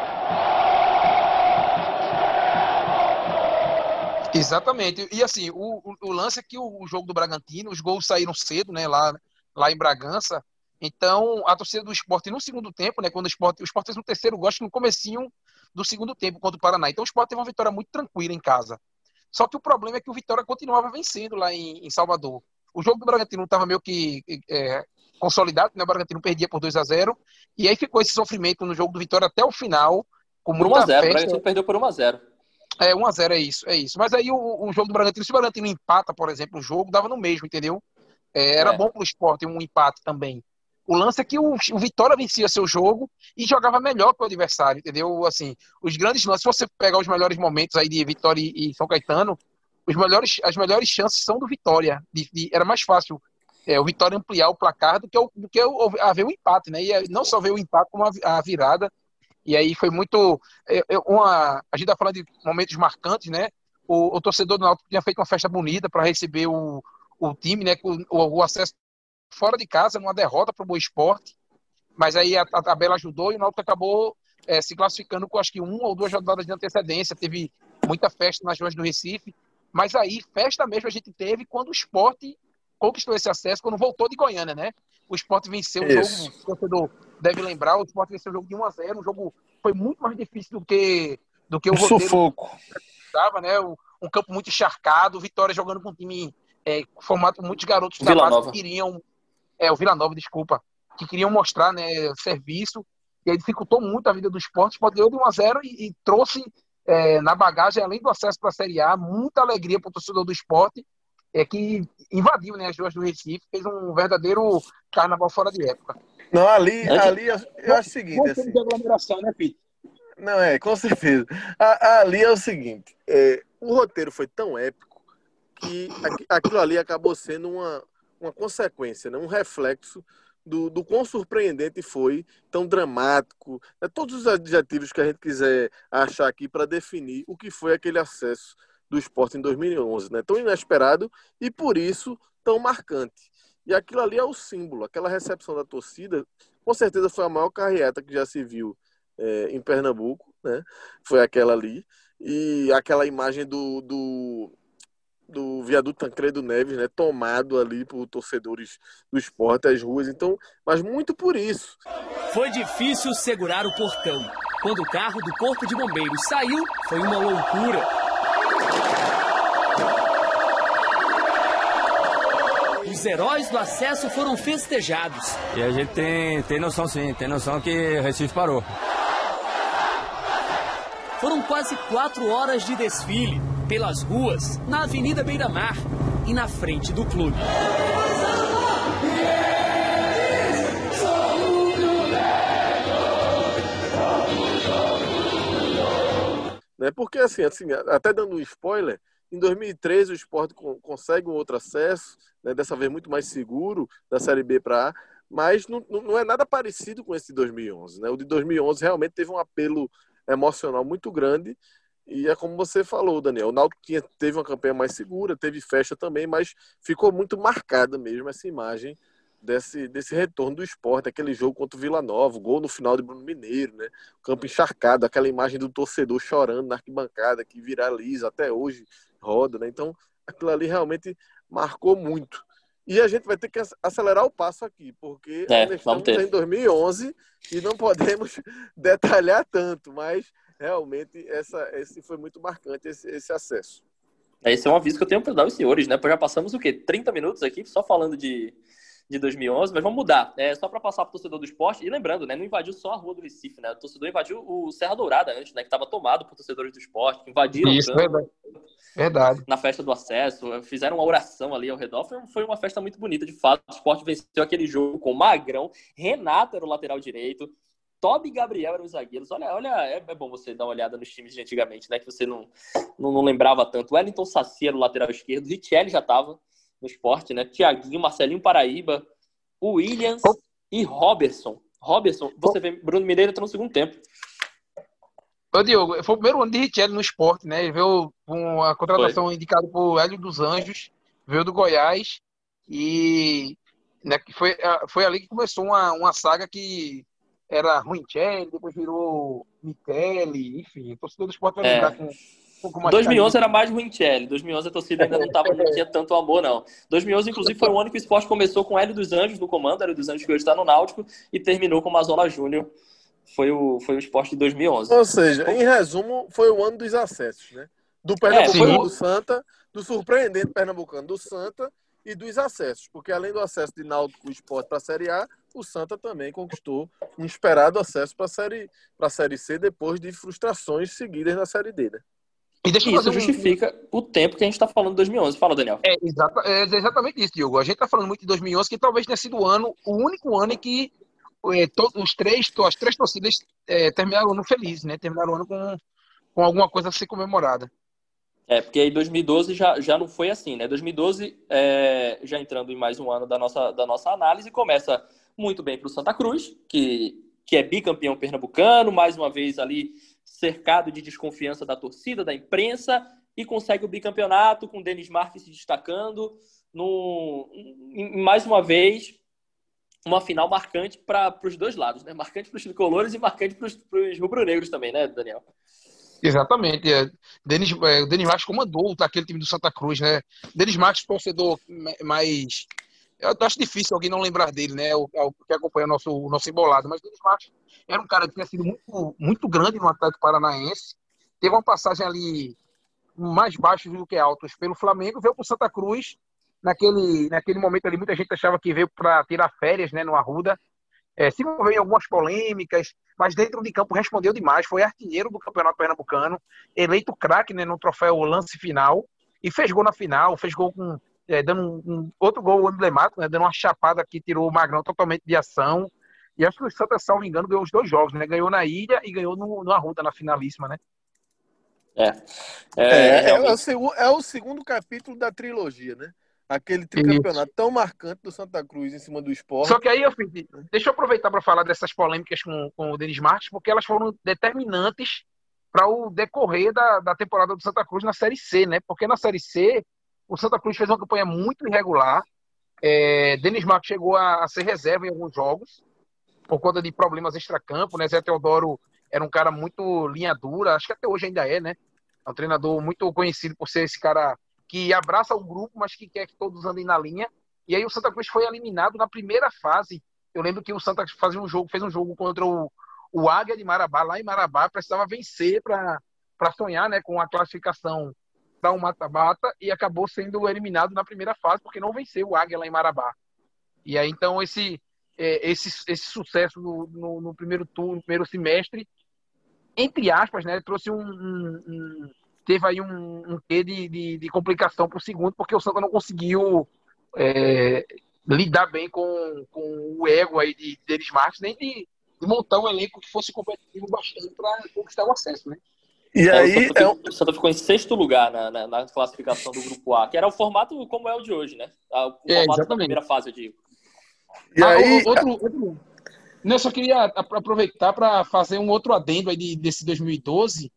Exatamente. E assim, o, o, lance é que o, o, jogo do Bragantino, os gols saíram cedo, né, lá, lá em Bragança. Então, a torcida do esporte no segundo tempo, né, quando o esporte, o esporte fez um terceiro gol, acho que no comecinho do segundo tempo contra o Paraná. Então, o esporte teve uma vitória muito tranquila em casa. Só que o problema é que o Vitória continuava vencendo lá em, em Salvador. O jogo do Bragantino estava meio que é, consolidado, né? O Bragantino perdia por 2 a 0 e aí ficou esse sofrimento no jogo do Vitória até o final, com muita 1 a 0, festa. O Bragantino perdeu por 1 a 0. É, 1 a 0 é isso, é isso. Mas aí o, o jogo do Bragantino, se o Bragantino empata, por exemplo, o jogo, dava no mesmo, entendeu? É, era é. bom pro esporte um empate também. O lance é que o, o, Vitória vencia seu jogo e jogava melhor que o adversário, entendeu? Assim, os grandes lances, se você pegar os melhores momentos aí de Vitória e, e São Caetano, os melhores, as melhores chances são do Vitória. De, de, era mais fácil é, o Vitória ampliar o placar do que, o, do que o, haver o empate, né? E não só ver o empate, como a, a virada. E aí foi muito. É, é, uma, a gente está falando de momentos marcantes, né? O, o torcedor do Náutico tinha feito uma festa bonita para receber o, o time, né? O, o, acesso fora de casa, numa derrota para o Boa Esporte. Mas aí a, a, tabela ajudou e o Náutico acabou é, se classificando com acho que uma ou duas rodadas de antecedência. Teve muita festa nas ruas do Recife. Mas aí, festa mesmo a gente teve quando o esporte conquistou esse acesso, quando voltou de Goiânia, né? O esporte venceu Isso. o jogo, o torcedor deve lembrar, o esporte venceu o jogo de 1 a 0 um jogo foi muito mais difícil do que, do que o roteiro. Sufoco. Tava, né? Um campo muito encharcado, Vitória jogando com um time é, por muitos garotos da base que queriam. É, o Vila Nova, desculpa. Que queriam mostrar né, serviço. E aí dificultou muito a vida do esporte. O esporte deu de 1 a 0 e, e trouxe é, na bagagem, além do acesso para a Série A, muita alegria para o torcedor do esporte, é, que invadiu né, as ruas do Recife, fez um verdadeiro carnaval fora de época. Não, ali, ali eu acho o seguinte. Assim, de aglomeração, né, Pete? Não, é, com certeza. ali é o seguinte: é, o roteiro foi tão épico que aquilo ali acabou sendo uma, uma consequência, né, um reflexo do, do quão surpreendente foi, tão dramático, né, todos os adjetivos que a gente quiser achar aqui para definir o que foi aquele acesso do esporte em 2011, né, tão inesperado e por isso tão marcante. E aquilo ali é o símbolo, aquela recepção da torcida, com certeza foi a maior carreata que já se viu é, em Pernambuco, né? Foi aquela ali. E aquela imagem do, do, do viaduto Tancredo Neves, né? Tomado ali por torcedores do esporte, as ruas. Então, mas muito por isso. Foi difícil segurar o portão. Quando o carro do Corpo de Bombeiros saiu, foi uma loucura. Os heróis do acesso foram festejados. E a gente tem, tem noção sim, tem noção que Recife parou. Foram quase quatro horas de desfile pelas ruas, na Avenida Beira Mar e na frente do clube. Né? Porque, assim, assim, até dando um spoiler, em 2013 o esporte consegue um outro acesso, né? dessa vez muito mais seguro, da Série B para A, mas não, não é nada parecido com esse de 2011. Né? O de 2011 realmente teve um apelo emocional muito grande. E é como você falou, Daniel, o Náutico tinha, teve uma campanha mais segura, teve festa também, mas ficou muito marcada mesmo essa imagem desse, desse retorno do esporte, aquele jogo contra o Vila Nova, o gol no final de Bruno Mineiro, né? O campo encharcado, aquela imagem do torcedor chorando na arquibancada, que viraliza até hoje, roda, né? Então, aquilo ali realmente marcou muito. E a gente vai ter que acelerar o passo aqui, porque é, estamos em 2011 e não podemos detalhar tanto, mas realmente essa, esse foi muito marcante, esse, esse acesso. Esse é um aviso que eu tenho para dar aos senhores, né? Porque já passamos o quê? 30 minutos aqui só falando de, de 2011, mas vamos mudar. É só para passar para o torcedor do esporte. E lembrando, né? Não invadiu só a rua do Recife, né? O torcedor invadiu o Serra Dourada antes, né? Que estava tomado por torcedores do esporte. Invadiram Isso, o campo. verdade. Verdade. na festa do acesso, fizeram uma oração ali ao redor. Foi, foi uma festa muito bonita, de fato. O esporte venceu aquele jogo com Magrão, Renato era o lateral direito, Toby e Gabriel eram os zagueiros. Olha, olha é, é bom você dar uma olhada nos times de antigamente, né? Que você não, não, não lembrava tanto. Wellington Saci era o lateral esquerdo, Richelli já estava no esporte, né? Tiaguinho, Marcelinho Paraíba, Williams Oh. e Robertson. Robertson, você vê, Bruno Mineiro entrou no segundo tempo. Ô, Diogo, foi o primeiro ano de Richelli no esporte, né? Ele veio com a contratação indicada por Hélio dos Anjos, veio do Goiás e né, foi, ah, foi ali que começou uma, uma saga que era Ruincelli, depois virou Michele, enfim, o torcedor do esporte vai É. lembrar com, um pouco mais 2011 era mais Ruincelli. 2011 a torcida ainda não, tava, não tinha tanto amor, não. 2011, inclusive, foi o ano que o esporte começou com Hélio dos Anjos no comando, Hélio dos Anjos que hoje está no Náutico, e terminou com Mazola Júnior. Foi o, foi o esporte de 2011. Ou seja, em resumo, foi o ano dos acessos, né? Do Pernambucano sim. do Santa, do surpreendente Pernambucano do Santa e dos acessos. Porque além do acesso de Náutico Esporte para a Série A, o Santa também conquistou um esperado acesso para a série, pra série C depois de frustrações seguidas na Série D, né? E deixa eu Isso um- justifica o tempo que a gente está falando de 2011. Fala, Daniel. É, exata- é exatamente isso, Diogo. A gente tá falando muito de 2011, que talvez tenha sido o ano, o único ano em que é, to- os três, as três torcidas é, terminaram o ano felizes, né? Terminaram o ano com, com alguma coisa a ser comemorada. É, porque aí 2012 já, já não foi assim, né? 2012, é, já entrando em mais um ano da nossa, da nossa análise, começa muito bem para o Santa Cruz, que, que é bicampeão pernambucano, mais uma vez ali cercado de desconfiança da torcida, da imprensa, e consegue o bicampeonato com o Denis Marques se destacando, no, mais uma vez, uma final marcante para os dois lados, né? Marcante para os tricolores e marcante para os rubro-negros também, né, Daniel? Exatamente. É. Denis, é, o Denis Marques comandou aquele time do Santa Cruz, né? Denis Marques, torcedor ma- mais. Eu acho difícil alguém não lembrar dele, né? O, o que acompanha o nosso, o nosso embolado. Mas Denis Marques era um cara que tinha sido muito, muito grande no Atlético Paranaense. Teve uma passagem ali mais baixos do que altos pelo Flamengo, veio para o Santa Cruz. Naquele, naquele momento ali, muita gente achava que veio para tirar férias né, no Arruda. É, se envolveu em algumas polêmicas, mas dentro de campo respondeu demais. Foi artilheiro do Campeonato Pernambucano, eleito craque né, no troféu lance final e fez gol na final, fez gol com é, dando um, um outro gol emblemático, né, dando uma chapada que tirou o Magrão totalmente de ação. E acho que o Santa, salvo engano, ganhou os dois jogos, né? Ganhou na ilha e ganhou no, no Arruda, na finalíssima, né? É. É, É, é, realmente. o, é o segundo capítulo da trilogia, né? Aquele tricampeonato tão marcante do Santa Cruz em cima do esporte. Só que aí, eu fiz- deixa eu aproveitar para falar dessas polêmicas com, com o Denis Marques, porque elas foram determinantes para o decorrer da, da temporada do Santa Cruz na Série C, né? Porque na Série C, o Santa Cruz fez uma campanha muito irregular, É, Denis Marques chegou a, a, ser reserva em alguns jogos, por conta de problemas extracampo, né? Zé Teodoro era um cara muito linha dura, acho que até hoje ainda é, né? É um treinador muito conhecido por ser esse cara que abraça o grupo, mas que quer que todos andem na linha. E aí o Santa Cruz foi eliminado na primeira fase. Eu lembro que o Santa fazia um jogo, fez um jogo contra o, o Águia de Marabá, lá em Marabá, precisava vencer para sonhar né, com a classificação para um mata-mata e acabou sendo eliminado na primeira fase porque não venceu o Águia lá em Marabá. E aí então esse é, esse, esse sucesso no, no, no, primeiro turno, no primeiro semestre, entre aspas, né, trouxe um, um, um teve aí um, um quê de, de, de complicação para o segundo, porque o Santa não conseguiu é, lidar bem com, com o ego aí de Denis Marques, nem de, de montar um elenco que fosse competitivo bastante para conquistar o acesso, né? E é, aí, o, Santa, é um... o Santa ficou em sexto lugar na, na, na, classificação do grupo A, que era o formato como é o de hoje, né? O formato é, da primeira fase, eu digo. E ah, aí... outro, outro... Não, eu só queria aproveitar para fazer um outro adendo aí de, desse 2012,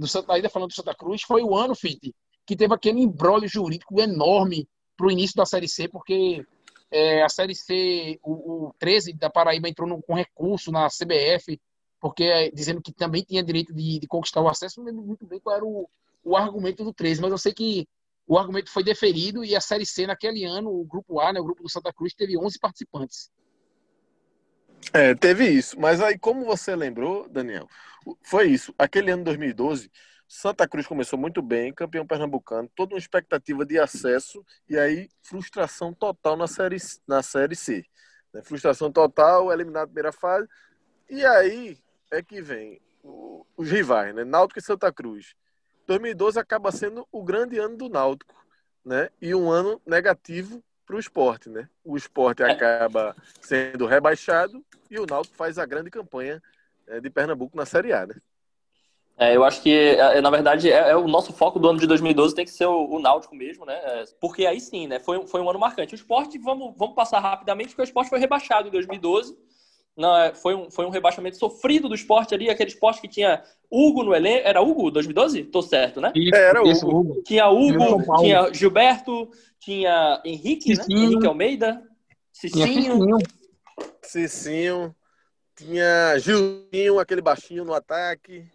do Santa, ainda falando do Santa Cruz, foi o ano, Fite, que teve aquele embrólio jurídico enorme para o início da Série C, porque é, a Série C, o, o 13 da Paraíba entrou no, com recurso na CBF, porque é, dizendo que também tinha direito de, de, conquistar o acesso, não lembro muito bem qual era o, o argumento do 13, mas eu sei que o argumento foi deferido e a Série C naquele ano, o grupo A, né, o grupo do Santa Cruz, teve 11 participantes. É, teve isso. Mas aí, como você lembrou, Daniel, foi isso. Aquele ano 2012, Santa Cruz começou muito bem, campeão pernambucano, toda uma expectativa de acesso e aí frustração total na série, na série C. Né? Frustração total, eliminado na primeira fase. E aí é que vem os rivais, né? Náutico e Santa Cruz. 2012 acaba sendo o grande ano do Náutico, né? E um ano negativo para o esporte, né? O esporte é. acaba sendo rebaixado e o Náutico faz a grande campanha de Pernambuco na Série A, né? É, eu acho que, é, na verdade, é, é, o nosso foco do ano de 2012 tem que ser o, o Náutico mesmo, né? É, porque aí sim, né? Foi, foi um ano marcante. O esporte, vamos, vamos passar rapidamente, porque o esporte foi rebaixado em 2012 não, é, foi, um, foi um rebaixamento sofrido do esporte ali, aquele esporte que tinha Hugo no elenco. Era Hugo 2012? Tô certo, né? Isso, era Hugo. Hugo. Tinha Hugo, tinha Gilberto, tinha Henrique, né? Henrique Almeida, Cicinho. Cicinho. Tinha Gilzinho, aquele baixinho no ataque.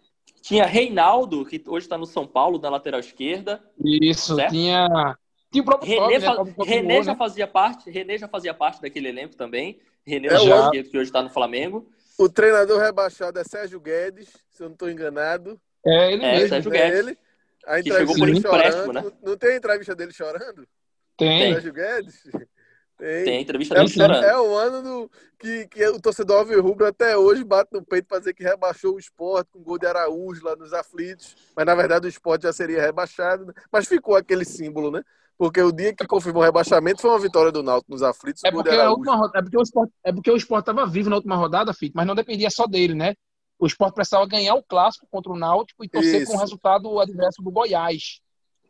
Tinha Reinaldo, que hoje está no São Paulo, na lateral esquerda. Isso, certo? tinha. Tinha o próprio René, fa... né? René já né? fazia parte, René já fazia parte daquele elenco também. René é já. que hoje está no Flamengo. O treinador rebaixado é Sérgio Guedes, se eu não estou enganado. É ele é, mesmo. Sérgio é Guedes. Ele. A que chegou por empréstimo, né? Não tem a entrevista dele chorando? Tem. Sérgio Guedes? Tem. Tem entrevista dele é, chorando. É o ano do, que, que o torcedor Alvirrubro até hoje bate no peito para dizer que rebaixou o esporte com gol de Araújo lá nos aflitos. Mas na verdade o esporte já seria rebaixado. Né? Mas ficou aquele símbolo, né? Porque o dia que confirmou o rebaixamento foi uma vitória do Náutico nos aflitos. É porque, a última, é porque o esporte é porque o esporte estava vivo na última rodada, Fito, mas não dependia só dele, né? O esporte precisava ganhar o clássico contra o Náutico e torcer Isso. com o resultado adverso do Goiás.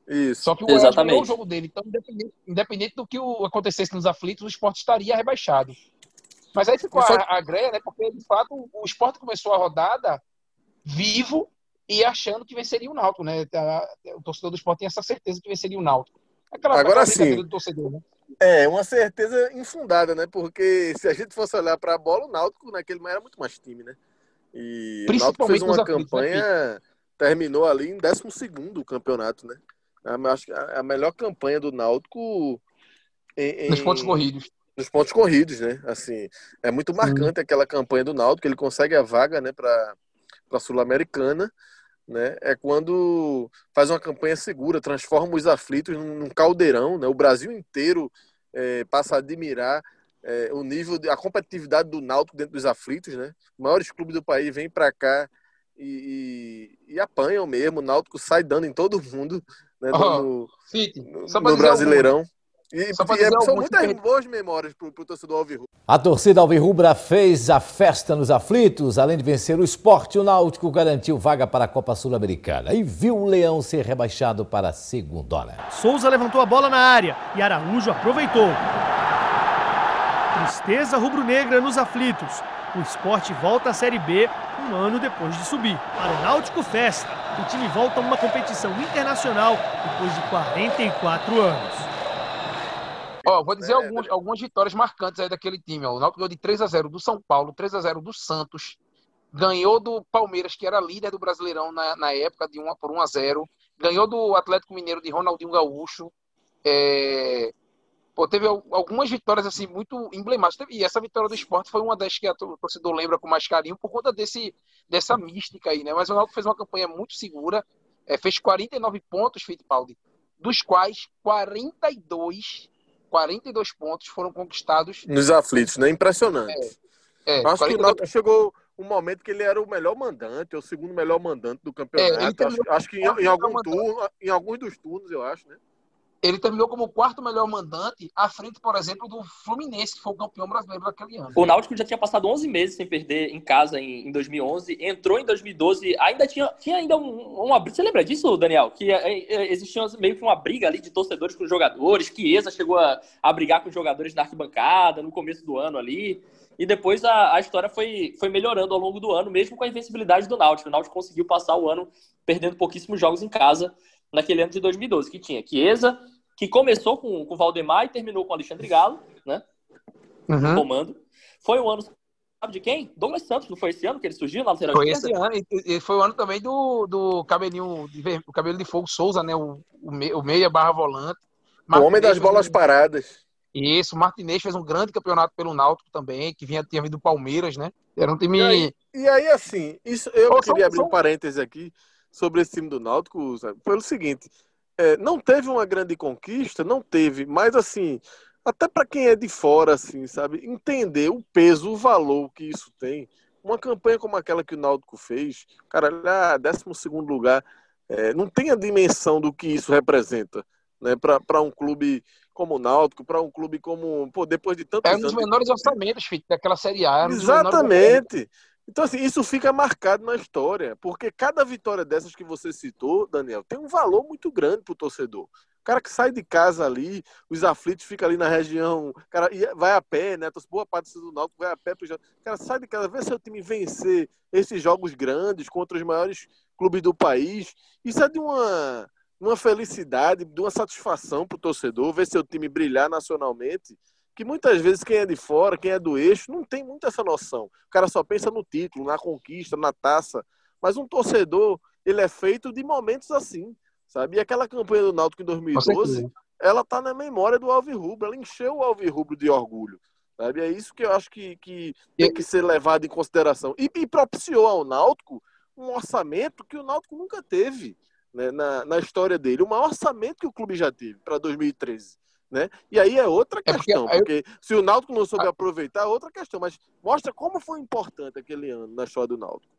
Isso. Só que o Goiás ganhou o jogo dele. Então, independente, independente, do que acontecesse nos aflitos, o esporte estaria rebaixado. Mas aí ficou a, a greia, né? Porque, de fato, o esporte começou a rodada vivo e achando que venceria o Náutico, né? O torcedor do esporte tem essa certeza que venceria o Náutico. Aquela Agora sim. Né? É, uma certeza infundada, né? Porque se a gente fosse olhar para a bola, o Náutico naquele momento era muito mais time, né? E o Náutico fez uma né, campanha, né? terminou ali em 12 o campeonato, né? Acho que a melhor campanha do Náutico em, nos pontos corridos. Nos pontos corridos, né? Assim, é muito marcante aquela campanha do Náutico, ele consegue a vaga, né, para a Sul-Americana né? É quando faz uma campanha segura, transforma os aflitos num, num caldeirão, né? O Brasil inteiro é, passa a admirar é, o nível, de, a competitividade do Náutico dentro dos aflitos, né? Os maiores clubes do país vêm para cá e, e, e, apanham mesmo. O Náutico sai dando em todo mundo, né? Oh, no, no, no Brasileirão. E, e é, são muitas boas memórias para o torcedor Alvirrubra. A torcida Alvirrubra fez a festa nos aflitos. Além de vencer o esporte, o Náutico garantiu vaga para a Copa Sul-Americana e viu o Leão ser rebaixado para a segunda. Souza levantou a bola na área e Araújo aproveitou. Tristeza rubro-negra nos aflitos. O esporte volta à Série B um ano depois de subir. Para o Náutico Festa, o time volta a uma competição internacional depois de 44 anos. Ó, Ó, vou dizer é, alguns, algumas vitórias marcantes aí daquele time. Ó. O Náutico ganhou de 3 a 0 do São Paulo, 3 a 0 do Santos, ganhou do Palmeiras, que era líder do Brasileirão na, na época, de 1 por 1 a 0 ganhou do Atlético Mineiro de Ronaldinho Gaúcho. É... Pô, teve algumas vitórias assim muito emblemáticas. E essa vitória do esporte foi uma das que o torcedor lembra com mais carinho por conta desse, dessa mística aí, né? Mas o Náutico fez uma campanha muito segura, é, fez 49 pontos, Fittipaldi, dos quais 42, 42 pontos foram conquistados. Nos aflitos, né? Impressionante. É, é, Acho 42... que o Náutico chegou um momento que ele era o melhor mandante, ou o segundo melhor mandante do campeonato. É, acho, acho, que em, em algum turno, em alguns dos turnos, eu acho, né? Ele terminou como o quarto melhor mandante, à frente, por exemplo, do Fluminense, que foi o campeão brasileiro daquele ano. O Náutico já tinha passado 11 meses sem perder em casa em, em 2011, entrou em 2012, ainda tinha, tinha ainda um, uma Você lembra disso, Daniel? Que é, é, existia meio que uma briga ali de torcedores com jogadores, que Eza chegou a, a brigar com os jogadores na arquibancada no começo do ano ali. E depois a, a história foi, foi melhorando ao longo do ano, mesmo com a invencibilidade do Náutico. O Náutico conseguiu passar o ano perdendo pouquíssimos jogos em casa naquele ano de 2012, que tinha Chiesa, que começou com, com o Valdemar e terminou com o Alexandre Galo, né? Uhum. comando. Foi o ano, sabe de quem? Douglas Santos, não foi esse ano que ele surgiu na lateral Foi esse ano, e foi o ano também do, do cabelinho, de, o cabelo de fogo Souza, né? O, o, meia barra volante. o homem das bolas paradas. Isso, o Martinez fez um grande campeonato pelo Náutico também, que vinha, tinha vindo do Palmeiras, né? Era um time. E aí, e aí assim, isso, eu Pô, queria são, abrir um parêntese aqui sobre esse time do Náutico, sabe? Pelo seguinte: é, não teve uma grande conquista, não teve, mas assim, até para quem é de fora, assim, sabe, entender o peso, o valor que isso tem. Uma campanha como aquela que o Náutico fez, cara, ah, 12 lugar, é, não tem a dimensão do que isso representa, né, para um clube como o Náutico, para um clube como. Pô, depois de tantos É um dos anos... menores orçamentos, filho, daquela Série A. É Exatamente. Então, assim, isso fica marcado na história, porque cada vitória dessas que você citou, Daniel, tem um valor muito grande para o torcedor. O cara que sai de casa ali, os aflitos fica ali na região, cara vai a pé, né? Boa parte do Náutico vai a pé pro O cara sai de casa, vê seu time vencer esses jogos grandes contra os maiores clubes do país. Isso é de uma uma felicidade, de uma satisfação para o torcedor ver seu time brilhar nacionalmente, que muitas vezes quem é de fora, quem é do eixo, não tem muito essa noção. O cara só pensa no título, na conquista, na taça. Mas um torcedor, ele é feito de momentos assim, sabe? E aquela campanha do Náutico em 2012, ela tá na memória do Alvirrubro, ela encheu o Alvirrubro de orgulho. Sabe? É isso que eu acho que, que tem que ser levado em consideração. E, e propiciou ao Náutico um orçamento que o Náutico nunca teve né, na, na história dele, o maior orçamento que o clube já teve para 2013. Né? E aí é outra questão, é porque, porque, se o Náutico não soube aproveitar, é outra questão, mas mostra como foi importante aquele ano na história do Náutico.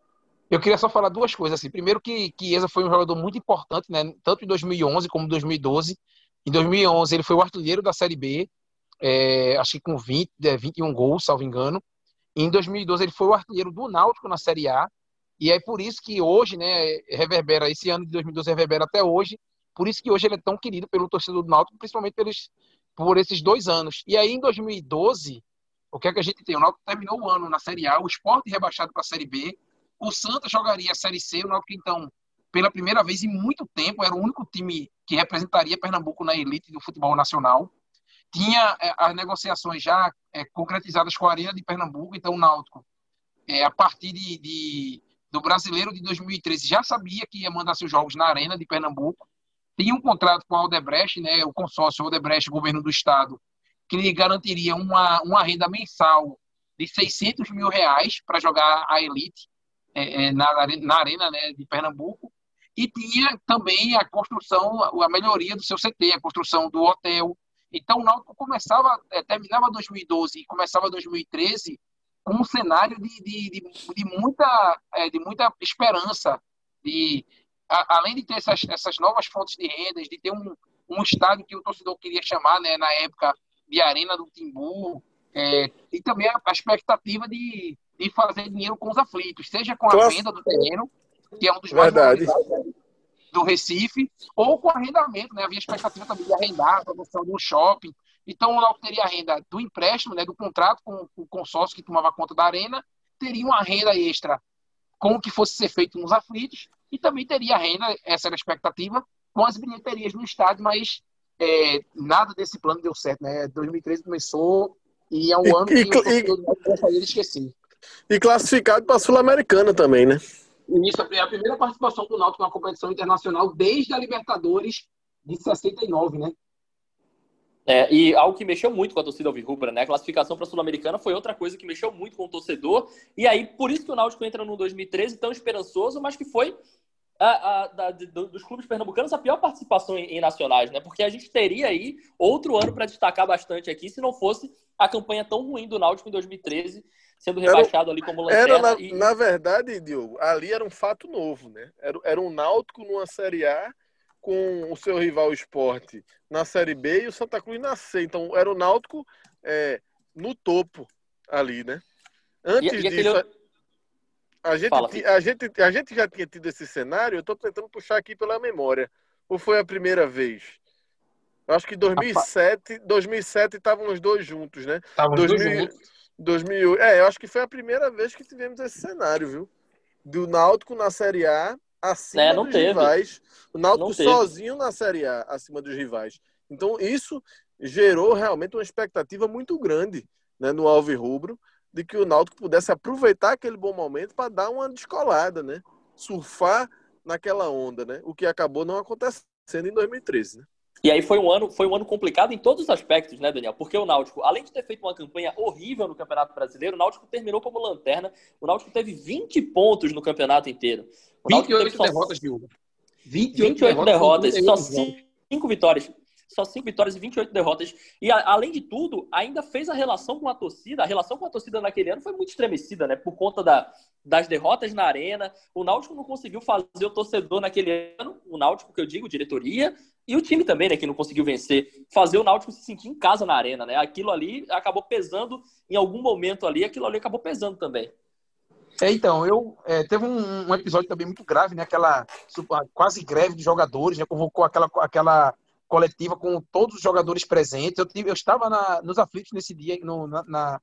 Eu queria só falar duas coisas assim. Primeiro que Chiesa foi um jogador muito importante, né? tanto em 2011 como em 2012. Em 2011 ele foi o artilheiro da Série B, é, acho que com 20, 21 gols, salvo engano. E em 2012 ele foi o artilheiro do Náutico na Série A e é por isso que hoje, né, reverbera, esse ano de 2012 reverbera até hoje, por isso que hoje ele é tão querido pelo torcedor do Náutico, principalmente pelos, por esses dois anos. E aí, em 2012, o que é que a gente tem? O Náutico terminou o ano na Série A, o Sport rebaixado para a Série B, o Santa jogaria a Série C, o Náutico, então, pela primeira vez em muito tempo, era o único time que representaria Pernambuco na elite do futebol nacional. Tinha é, as negociações já é, concretizadas com a Arena de Pernambuco, então o Náutico, é, a partir de, de do Brasileiro de 2013 já sabia que ia mandar seus jogos na Arena de Pernambuco. Tinha um contrato com a Odebrecht, né, o consórcio Odebrecht, governo do estado, que lhe garantiria uma, uma renda mensal de 600 mil reais para jogar a elite é, é, na, na arena né, de Pernambuco. E tinha também a construção, a melhoria do seu CT, a construção do hotel. Então, o Náutico começava, é, terminava 2012 e começava 2013 com um cenário de, de, de, de muita, é, de muita esperança, de, a, além de ter essas, essas novas fontes de rendas, de ter um, um estádio que o torcedor queria chamar, né, na época, de Arena do Timbu, é, e também a, a expectativa de, de fazer dinheiro com os aflitos, seja com a venda do terreno, que é um dos mais Verdade. do Recife, ou com arrendamento, né? Havia expectativa também de arrendar produção de um shopping. Então, o Náutico teria a renda do empréstimo, né, do contrato com o consórcio que tomava conta da arena, teria uma renda extra com o que fosse ser feito nos aflitos, e também teria renda, essa era a expectativa, com as bilheterias no estádio, mas é, nada desse plano deu certo, né? 2013 começou e é um E- ano que e- eu gostaria de esquecer. E classificado para a Sul-Americana também, né? E isso é a primeira participação do Náutico na competição internacional desde a Libertadores de 69, né? É, e algo que mexeu muito com a torcida alvirrubra, né? A classificação para a Sul-Americana foi outra coisa que mexeu muito com o torcedor. E aí, por isso que o Náutico entra no 2013 tão esperançoso, mas que foi a- a- da- do- dos clubes pernambucanos a pior participação em, em nacionais, né? Porque a gente teria aí outro ano para destacar bastante aqui, se não fosse a campanha tão ruim do Náutico em 2013, sendo Era- rebaixado ali como lanterna. Era, na, e- na verdade, Diogo, ali era um fato novo, né? Era, era um Náutico numa Série A com o seu rival esporte na Série B e o Santa Cruz na C. Então, era o Náutico é, no topo ali, né? Antes E- e disso, aquele- a, gente, Fala, a, gente, a gente já tinha tido esse cenário, eu estou tentando puxar aqui pela memória. Ou foi a primeira vez? Eu acho que 2007, 2007 estavam os dois juntos, né? Estavam os dois 2000 juntos. 2008. É, eu acho que foi a primeira vez que tivemos esse cenário, viu? Do Náutico na Série A acima É, dos teve. rivais. O Náutico sozinho na Série A acima dos rivais. Então, isso gerou realmente uma expectativa muito grande né, no Alvirrubro de que o Náutico pudesse aproveitar aquele bom momento para dar uma descolada, né? Surfar naquela onda, né? O que acabou não acontecendo em 2013, né? E aí foi um ano, foi um ano complicado em todos os aspectos, né, Daniel? Porque o Náutico, além de ter feito uma campanha horrível no Campeonato Brasileiro, o Náutico terminou como lanterna. O Náutico teve 20 pontos no campeonato inteiro. O Náutico 28 teve só derrotas, Diogo. 28, 28 derrotas, com só 38 jogos. 5 vitórias. Só 5 vitórias e 28 derrotas. E a- além de tudo, ainda fez a relação com a torcida. A relação com a torcida naquele ano foi muito estremecida, né? Por conta da, das derrotas na arena. O Náutico não conseguiu fazer o torcedor naquele ano, o Náutico, que eu digo, diretoria, e o time também, né, que não conseguiu vencer, fazer o Náutico se sentir em casa na arena, né? Aquilo ali acabou pesando em algum momento ali, aquilo ali acabou pesando também. É, então, eu é, teve um, um episódio também muito grave, né? Aquela quase greve de jogadores, né? Convocou aquela, aquela coletiva com todos os jogadores presentes. Eu, tive, eu estava na- nos aflitos nesse dia, no, na, na-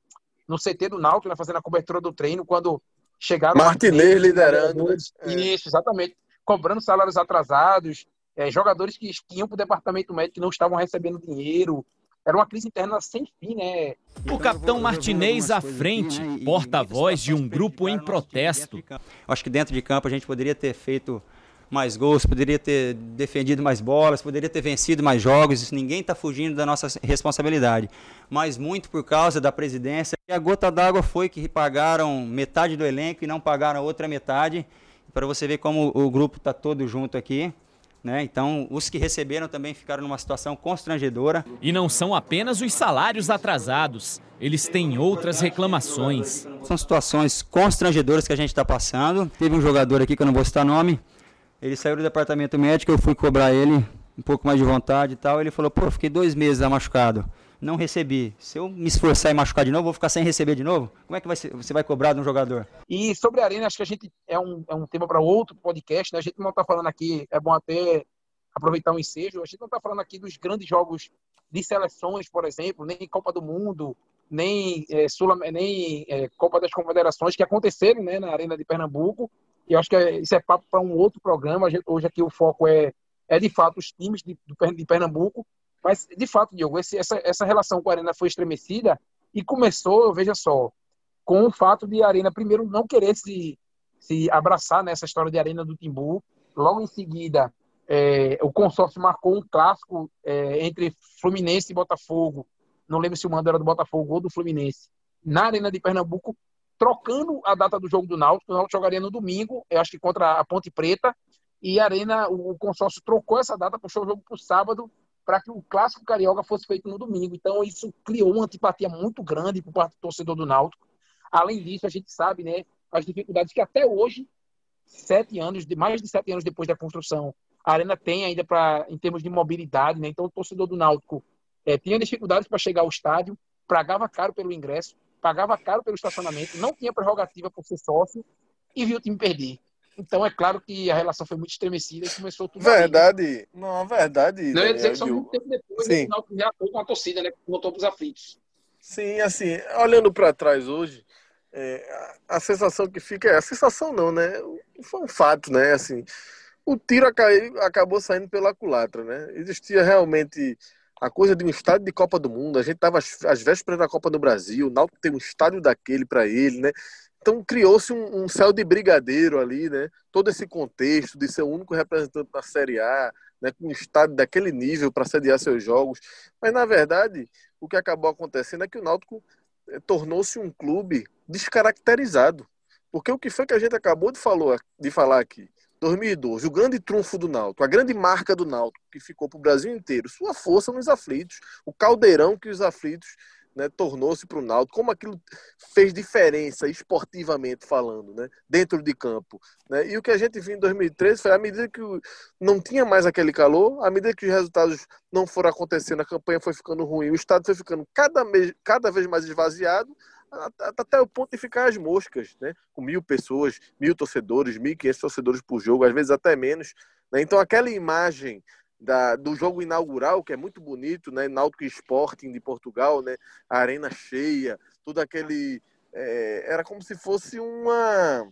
no CT do Náutico, né, fazendo a cobertura do treino, quando chegaram... Martinez liderando, jogadores- né? Isso, exatamente. Cobrando salários atrasados, é, jogadores que iam para o departamento médico que não estavam recebendo dinheiro. Era uma crise interna sem fim, né? O capitão Martinez à frente, porta-voz de um grupo em protesto. Acho que dentro de campo a gente poderia ter feito mais gols, poderia ter defendido mais bolas, poderia ter vencido mais jogos. Isso ninguém está fugindo da nossa responsabilidade. Mas muito por causa da presidência. E a gota d'água foi que pagaram metade do elenco e não pagaram a outra metade. Para você ver como o grupo está todo junto aqui. Né? Então, os que receberam também ficaram numa situação constrangedora. E não são apenas os salários atrasados, eles têm outras reclamações. São situações constrangedoras que a gente está passando. Teve um jogador aqui que eu não vou citar nome. Ele saiu do departamento médico, eu fui cobrar ele um pouco mais de vontade e tal. Ele falou: pô, fiquei dois meses machucado. Não recebi. Se eu me esforçar e machucar de novo, vou ficar sem receber de novo? Como é que vai ser- você vai cobrar de um jogador? E sobre a Arena, acho que a gente é um, é um tema para outro podcast, né? A gente não está falando aqui, é bom até aproveitar o ensejo, a gente não está falando aqui dos grandes jogos de seleções, por exemplo, nem Copa do Mundo, nem, é, Sul, nem é, Copa das Confederações, que aconteceram né, na Arena de Pernambuco. E acho que é- isso é papo para um outro programa. Hoje aqui o foco é, é de fato os times de, de Pernambuco. Mas, de fato, Diogo, esse, essa, essa relação com a Arena foi estremecida e começou, veja só, com o fato de a Arena, primeiro, não querer se, se abraçar nessa história de Arena do Timbu. Logo em seguida, é, o consórcio marcou um clássico é, entre Fluminense e Botafogo. Não lembro se o mando era do Botafogo ou do Fluminense. Na Arena de Pernambuco, trocando a data do jogo do Náutico. O Náutico jogaria no domingo, eu acho que contra a Ponte Preta. E a Arena, o, consórcio trocou essa data, puxou o jogo para o sábado, para que o clássico carioca fosse feito no domingo. Então, isso criou uma antipatia muito grande por parte do torcedor do Náutico. Além disso, a gente sabe, né, as dificuldades que até hoje, sete anos, mais de sete anos depois da construção, a arena tem ainda para, em termos de mobilidade, né? Então, o torcedor do Náutico eh, tinha dificuldades para chegar ao estádio, pagava caro pelo ingresso, pagava caro pelo estacionamento, não tinha prerrogativa por ser sócio e viu o time perder. Então, é claro que a relação foi muito estremecida e começou tudo ali, né? Verdade, não, a verdade. Não, eu ia dizer Daniel, que só muito tempo depois Sim. o Náutico reatou com a torcida, né? Voltou para os aflitos. Sim, assim, olhando para trás hoje, é, a, a sensação que fica é, a sensação não, né? Foi um fato, né? Assim, o tiro acabou saindo pela culatra, né? Existia realmente a coisa de um estádio de Copa do Mundo. A gente estava às vésperas da Copa do Brasil, o Náutico tem um estádio daquele para ele, né? Então criou-se um, um, céu de brigadeiro ali, né? Todo esse contexto de ser o único representante da Série A, né? com um estádio daquele nível para sediar seus jogos. Mas na verdade, o que acabou acontecendo é que o Náutico eh, tornou-se um clube descaracterizado. Porque o que foi que a gente acabou de, falou, de falar aqui? 2012, o grande trunfo do Náutico, a grande marca do Náutico, que ficou para o Brasil inteiro, sua força nos aflitos, o caldeirão que os aflitos né, tornou-se para o Náutico, como aquilo fez diferença esportivamente falando, né, dentro de campo. Né? E o que a gente viu em 2013 foi à medida que não tinha mais aquele calor, à medida que os resultados não foram acontecendo, a campanha foi ficando ruim, o estado foi ficando cada, cada vez mais esvaziado, até o ponto de ficar as moscas, né? Com mil pessoas, mil torcedores, mil quinhentos torcedores por jogo, às vezes até menos. Né? Então aquela imagem da, do jogo inaugural, que é muito bonito, né? Náutico Sporting de Portugal, né? A arena cheia, tudo aquele... É, era como se fosse uma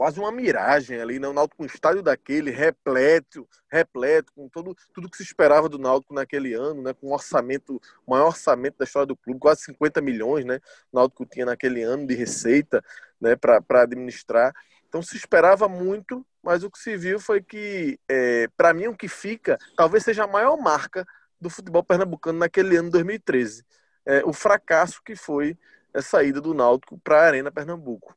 quase uma miragem ali, né? O Náutico um estádio daquele, repleto, repleto, com todo, tudo que se esperava do Náutico naquele ano, né? Com um orçamento, o maior orçamento da história do clube, quase 50 milhões, né? O Náutico tinha naquele ano de receita, né? Para administrar. Então se esperava muito, mas o que se viu foi que, é, para mim, o que fica, talvez seja a maior marca do futebol pernambucano naquele ano 2013. É, o fracasso que foi a saída do Náutico para a Arena Pernambuco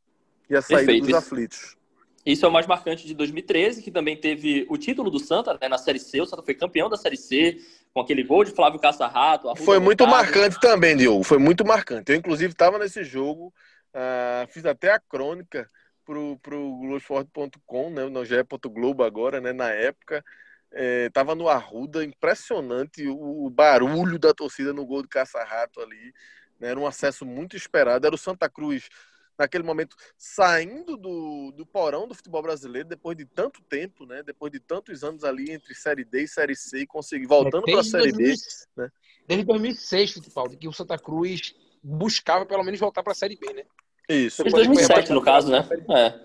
e a saída Perfeito. dos aflitos. Isso é o mais marcante de 2013, que também teve o título do Santa né, na Série C. O Santa foi campeão da Série C, com aquele gol de Flávio Caçarrato. Foi muito marcante também, Diogo. Foi muito marcante. Eu, inclusive, estava nesse jogo, uh, fiz até a crônica pro, pro Globoesporte.com, né, no GE. Globo agora, né, na época. É, tava no Arruda, impressionante o, o barulho da torcida no gol do Caçarrato ali. Né, era um acesso muito esperado. Era o Santa Cruz naquele momento, saindo do, do porão do futebol brasileiro, depois de tanto tempo, né? Depois de tantos anos ali entre Série D e Série C, e conseguir, voltando para a Série 2000, B. Né? Desde 2006, Paulo, que o Santa Cruz buscava pelo menos voltar para a Série B, né? Isso. Desde 2007, no caso, né? É.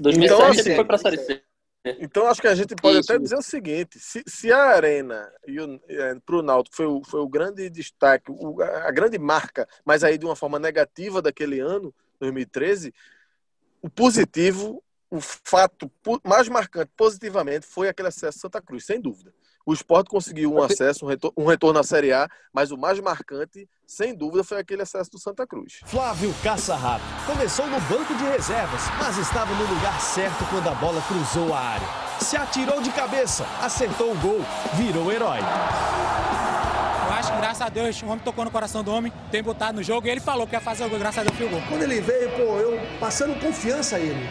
2007 então, assim, ele foi para a Série C. Então acho que a gente pode Isso. até dizer o seguinte: se, se a Arena é, para o Náutico foi o, foi o grande destaque, o, a grande marca, mas aí de uma forma negativa daquele ano, 2013, o positivo, o fato mais marcante positivamente foi aquele acesso a Santa Cruz, sem dúvida. O esporte conseguiu um acesso, um retorno, um retorno à Série A, mas o mais marcante, sem dúvida, foi aquele acesso do Santa Cruz. Flávio Caçarrato começou no banco de reservas, mas estava no lugar certo quando a bola cruzou a área. Se atirou de cabeça, acertou o gol, virou herói acho que graças a Deus o homem tocou no coração do homem, tem botado no jogo e ele falou que ia fazer o gol, graças a Deus foi o gol. Quando ele veio, pô, eu passando confiança a ele.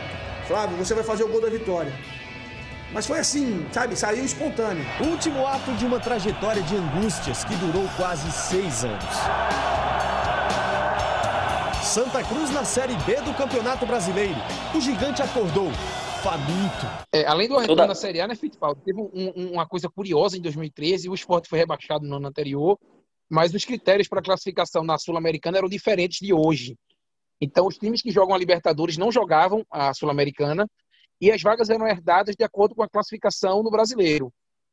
Flávio, você vai fazer o gol da vitória. Mas foi assim, sabe? Saiu espontâneo. Último ato de uma trajetória de angústias que durou quase seis anos. Santa Cruz na Série B do Campeonato Brasileiro. O gigante acordou faminto. É, além do retorno Toda... da Série A, né, Fittipaldi? Teve um, um, uma coisa curiosa em 2013, o esporte foi rebaixado no ano anterior, mas os critérios para classificação na Sul-Americana eram diferentes de hoje. Então, os times que jogam a Libertadores não jogavam a Sul-Americana e as vagas eram herdadas de acordo com a classificação no brasileiro.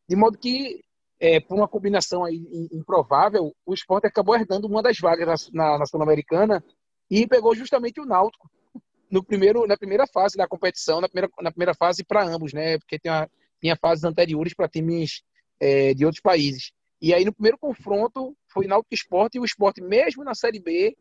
De modo que, é, por uma combinação improvável, o esporte acabou herdando uma das vagas na, na, na Sul-Americana e pegou justamente o Náutico, no primeiro, na primeira fase da competição, na primeira, na primeira fase para ambos, né? Porque tinha, tinha fases anteriores para times é, de outros países. E aí no primeiro confronto foi Náutico Esporte e o Esporte, mesmo na Série B,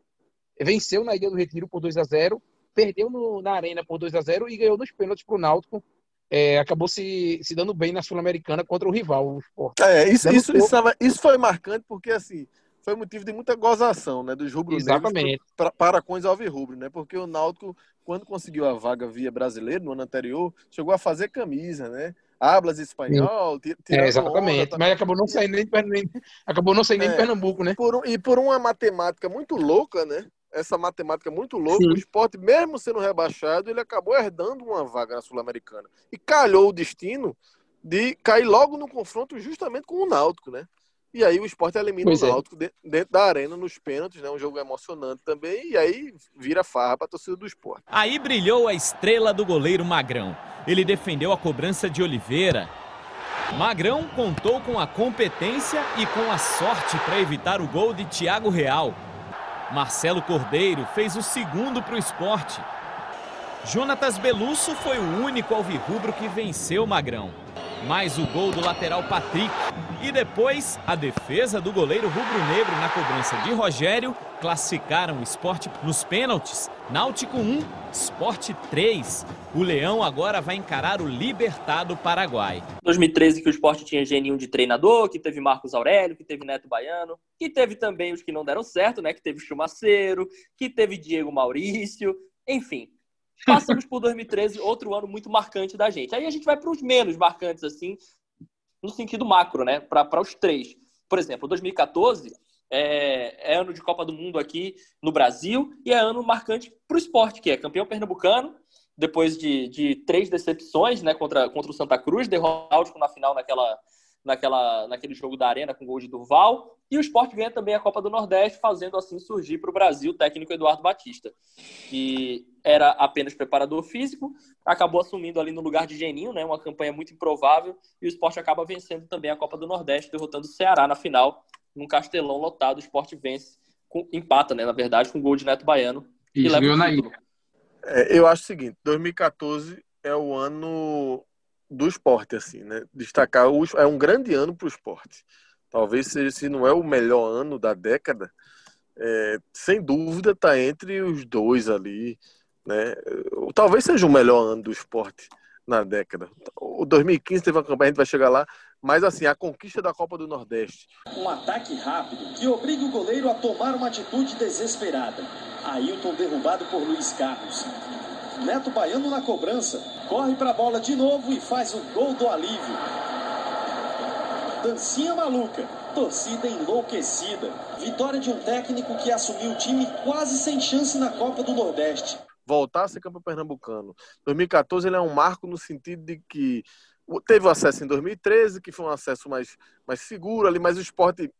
venceu na Ilha do Retiro por 2 a 0 perdeu no, na Arena por 2 a 0 e ganhou nos pênaltis para o Náutico. É, acabou se, se dando bem na Sul-Americana contra o rival, o Sport. É, isso, isso, isso, isso, foi marcante porque, assim, foi motivo de muita gozação, né, dos rubro-negros para, para com os alvirrubros, né, porque o Náutico, quando conseguiu a vaga via brasileiro no ano anterior, chegou a fazer camisa, né, hablas espanhol, é, exatamente, onda, mas acabou não saindo nem, nem acabou não saindo é, nem Pernambuco, né? Por, e por uma matemática muito louca, né? Essa matemática muito louca, Sim. o esporte, mesmo sendo rebaixado, ele acabou herdando uma vaga na Sul-Americana. E calhou o destino de cair logo no confronto justamente com o Náutico, né? E aí o esporte elimina pois o é. Náutico é. dentro da arena nos pênaltis, né? Um jogo emocionante também. E aí vira farra para a torcida do esporte. Aí brilhou a estrela do goleiro Magrão. Ele defendeu a cobrança de Oliveira. Magrão contou com a competência e com a sorte para evitar o gol de Thiago Real. Marcelo Cordeiro fez o segundo para o esporte. Jonatas Belusso foi o único alvirrubro que venceu o Magrão. Mais o gol do lateral Patrick. E depois, a defesa do goleiro rubro-negro na cobrança de Rogério classificaram o esporte nos pênaltis. Náutico 1, Esporte 3. O Leão agora vai encarar o Libertado Paraguai. 2013 que o esporte tinha geninho de treinador, que teve Marcos Aurélio, que teve Neto Baiano, que teve também os que não deram certo, né? Que teve Chumaceiro, que teve Diego Maurício, enfim. Passamos por 2013, outro ano muito marcante da gente. Aí a gente vai para os menos marcantes, assim, no sentido macro, né? Para os três. Por exemplo, 2014 é, é, ano de Copa do Mundo aqui no Brasil e é ano marcante para o esporte, que é campeão pernambucano, depois de, de três decepções né, contra, contra o Santa Cruz, derrotado na final naquela, naquela, naquele jogo da Arena com gol de Durval. E o esporte ganha também a Copa do Nordeste, fazendo assim surgir para o Brasil o técnico Eduardo Batista, que era apenas preparador físico, acabou assumindo ali no lugar de Geninho, né, uma campanha muito improvável, e o esporte acaba vencendo também a Copa do Nordeste, derrotando o Ceará na final, num castelão lotado. O esporte vence, com, empata, né, na verdade, com gol de Neto Baiano. Isso, e leva na ilha. É, eu acho o seguinte: 2014 é o ano do esporte, assim, né? Destacar o, é um grande ano para o esporte. Talvez seja, se não é o melhor ano da década, é, sem dúvida está entre os dois ali, né? Talvez seja o melhor ano do esporte na década. O 2015 teve uma campanha, a gente vai chegar lá, mas assim, a conquista da Copa do Nordeste. Um ataque rápido que obriga o goleiro a tomar uma atitude desesperada. Ailton derrubado por Luiz Carlos. Neto Baiano na cobrança. Corre para a bola de novo e faz o gol do alívio. Dancinha maluca. Torcida enlouquecida. Vitória de um técnico que assumiu o time quase sem chance na Copa do Nordeste. Voltar a ser campeão pernambucano. 2014 ele é um marco no sentido de que teve o acesso em 2013, que foi um acesso mais, mais seguro ali, mas o esporte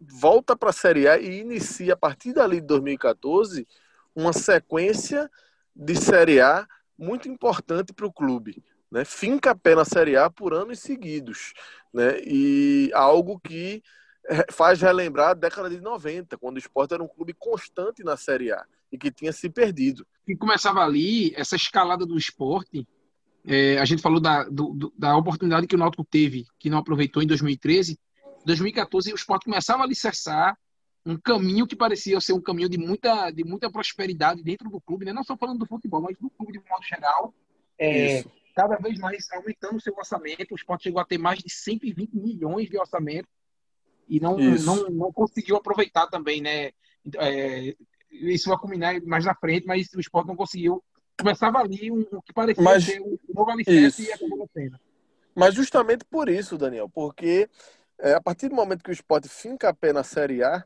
volta para a Série A e inicia a partir dali de 2014 uma sequência de Série A muito importante para o clube. Né? Finca pé na Série A por anos seguidos. Né? E algo que faz relembrar a década de 90, quando o esporte era um clube constante na Série A e que tinha se perdido. E começava ali, essa escalada do esporte, é, a gente falou da, do, da oportunidade que o Náutico teve, que não aproveitou em 2013. 2014, o esporte começava a alicerçar um caminho que parecia ser um caminho de muita, de muita prosperidade dentro do clube, né? não só falando do futebol, mas do clube de modo geral. É, cada vez mais aumentando o seu orçamento. O esporte chegou a ter mais de 120 milhões de orçamento e não, não, não conseguiu aproveitar também, né? É, isso vai culminar mais na frente, mas o esporte não conseguiu. Começava ali um, o que parecia mas, ser um novo alicerce e acabou na pena. Mas justamente por isso, Daniel, porque é, a partir do momento que o esporte finca a pé na Série A,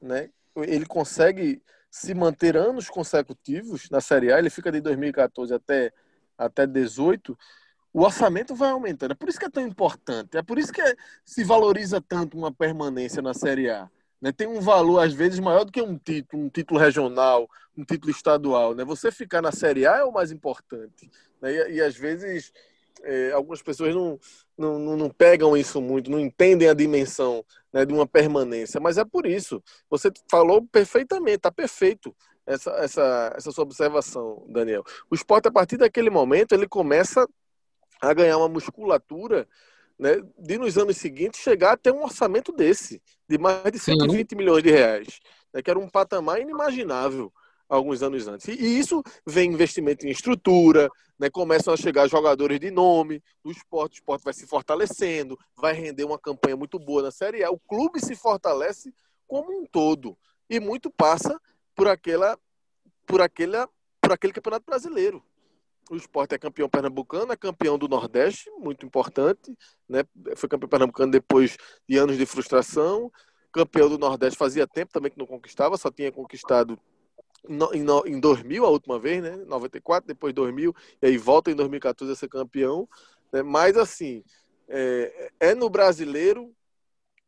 né? Ele consegue se manter anos consecutivos na Série A, ele fica de 2014 até até 18, o orçamento vai aumentando. É por isso que é tão importante. É por isso que é, se valoriza tanto uma permanência na Série A. Né? Tem um valor, às vezes, maior do que um título, um título regional, um título estadual. Né? Você ficar na Série A é o mais importante. Né? E, e, às vezes, é, algumas pessoas não, não, não, pegam isso muito, não entendem a dimensão né, de uma permanência. Mas é por isso. Você falou perfeitamente, está perfeito essa, essa, essa sua observação, Daniel. O esporte, a partir daquele momento, ele começa a ganhar uma musculatura né, de nos anos seguintes chegar a ter um orçamento desse, de mais de 120 Sim. milhões de reais, né, que era um patamar inimaginável alguns anos antes. E isso vem investimento em estrutura, né, começam a chegar jogadores de nome do esporte, o esporte vai se fortalecendo, vai render uma campanha muito boa na Série A, o clube se fortalece como um todo, e muito passa por aquela por aquela por aquele campeonato brasileiro. O esporte é campeão pernambucano, é campeão do Nordeste, muito importante, né? Foi campeão pernambucano depois de anos de frustração. Campeão do Nordeste fazia tempo também que não conquistava, só tinha conquistado em 2000 a última vez, né? 94, depois 2000, e aí volta em 2014 a ser campeão. Né? Mas assim, é, é no brasileiro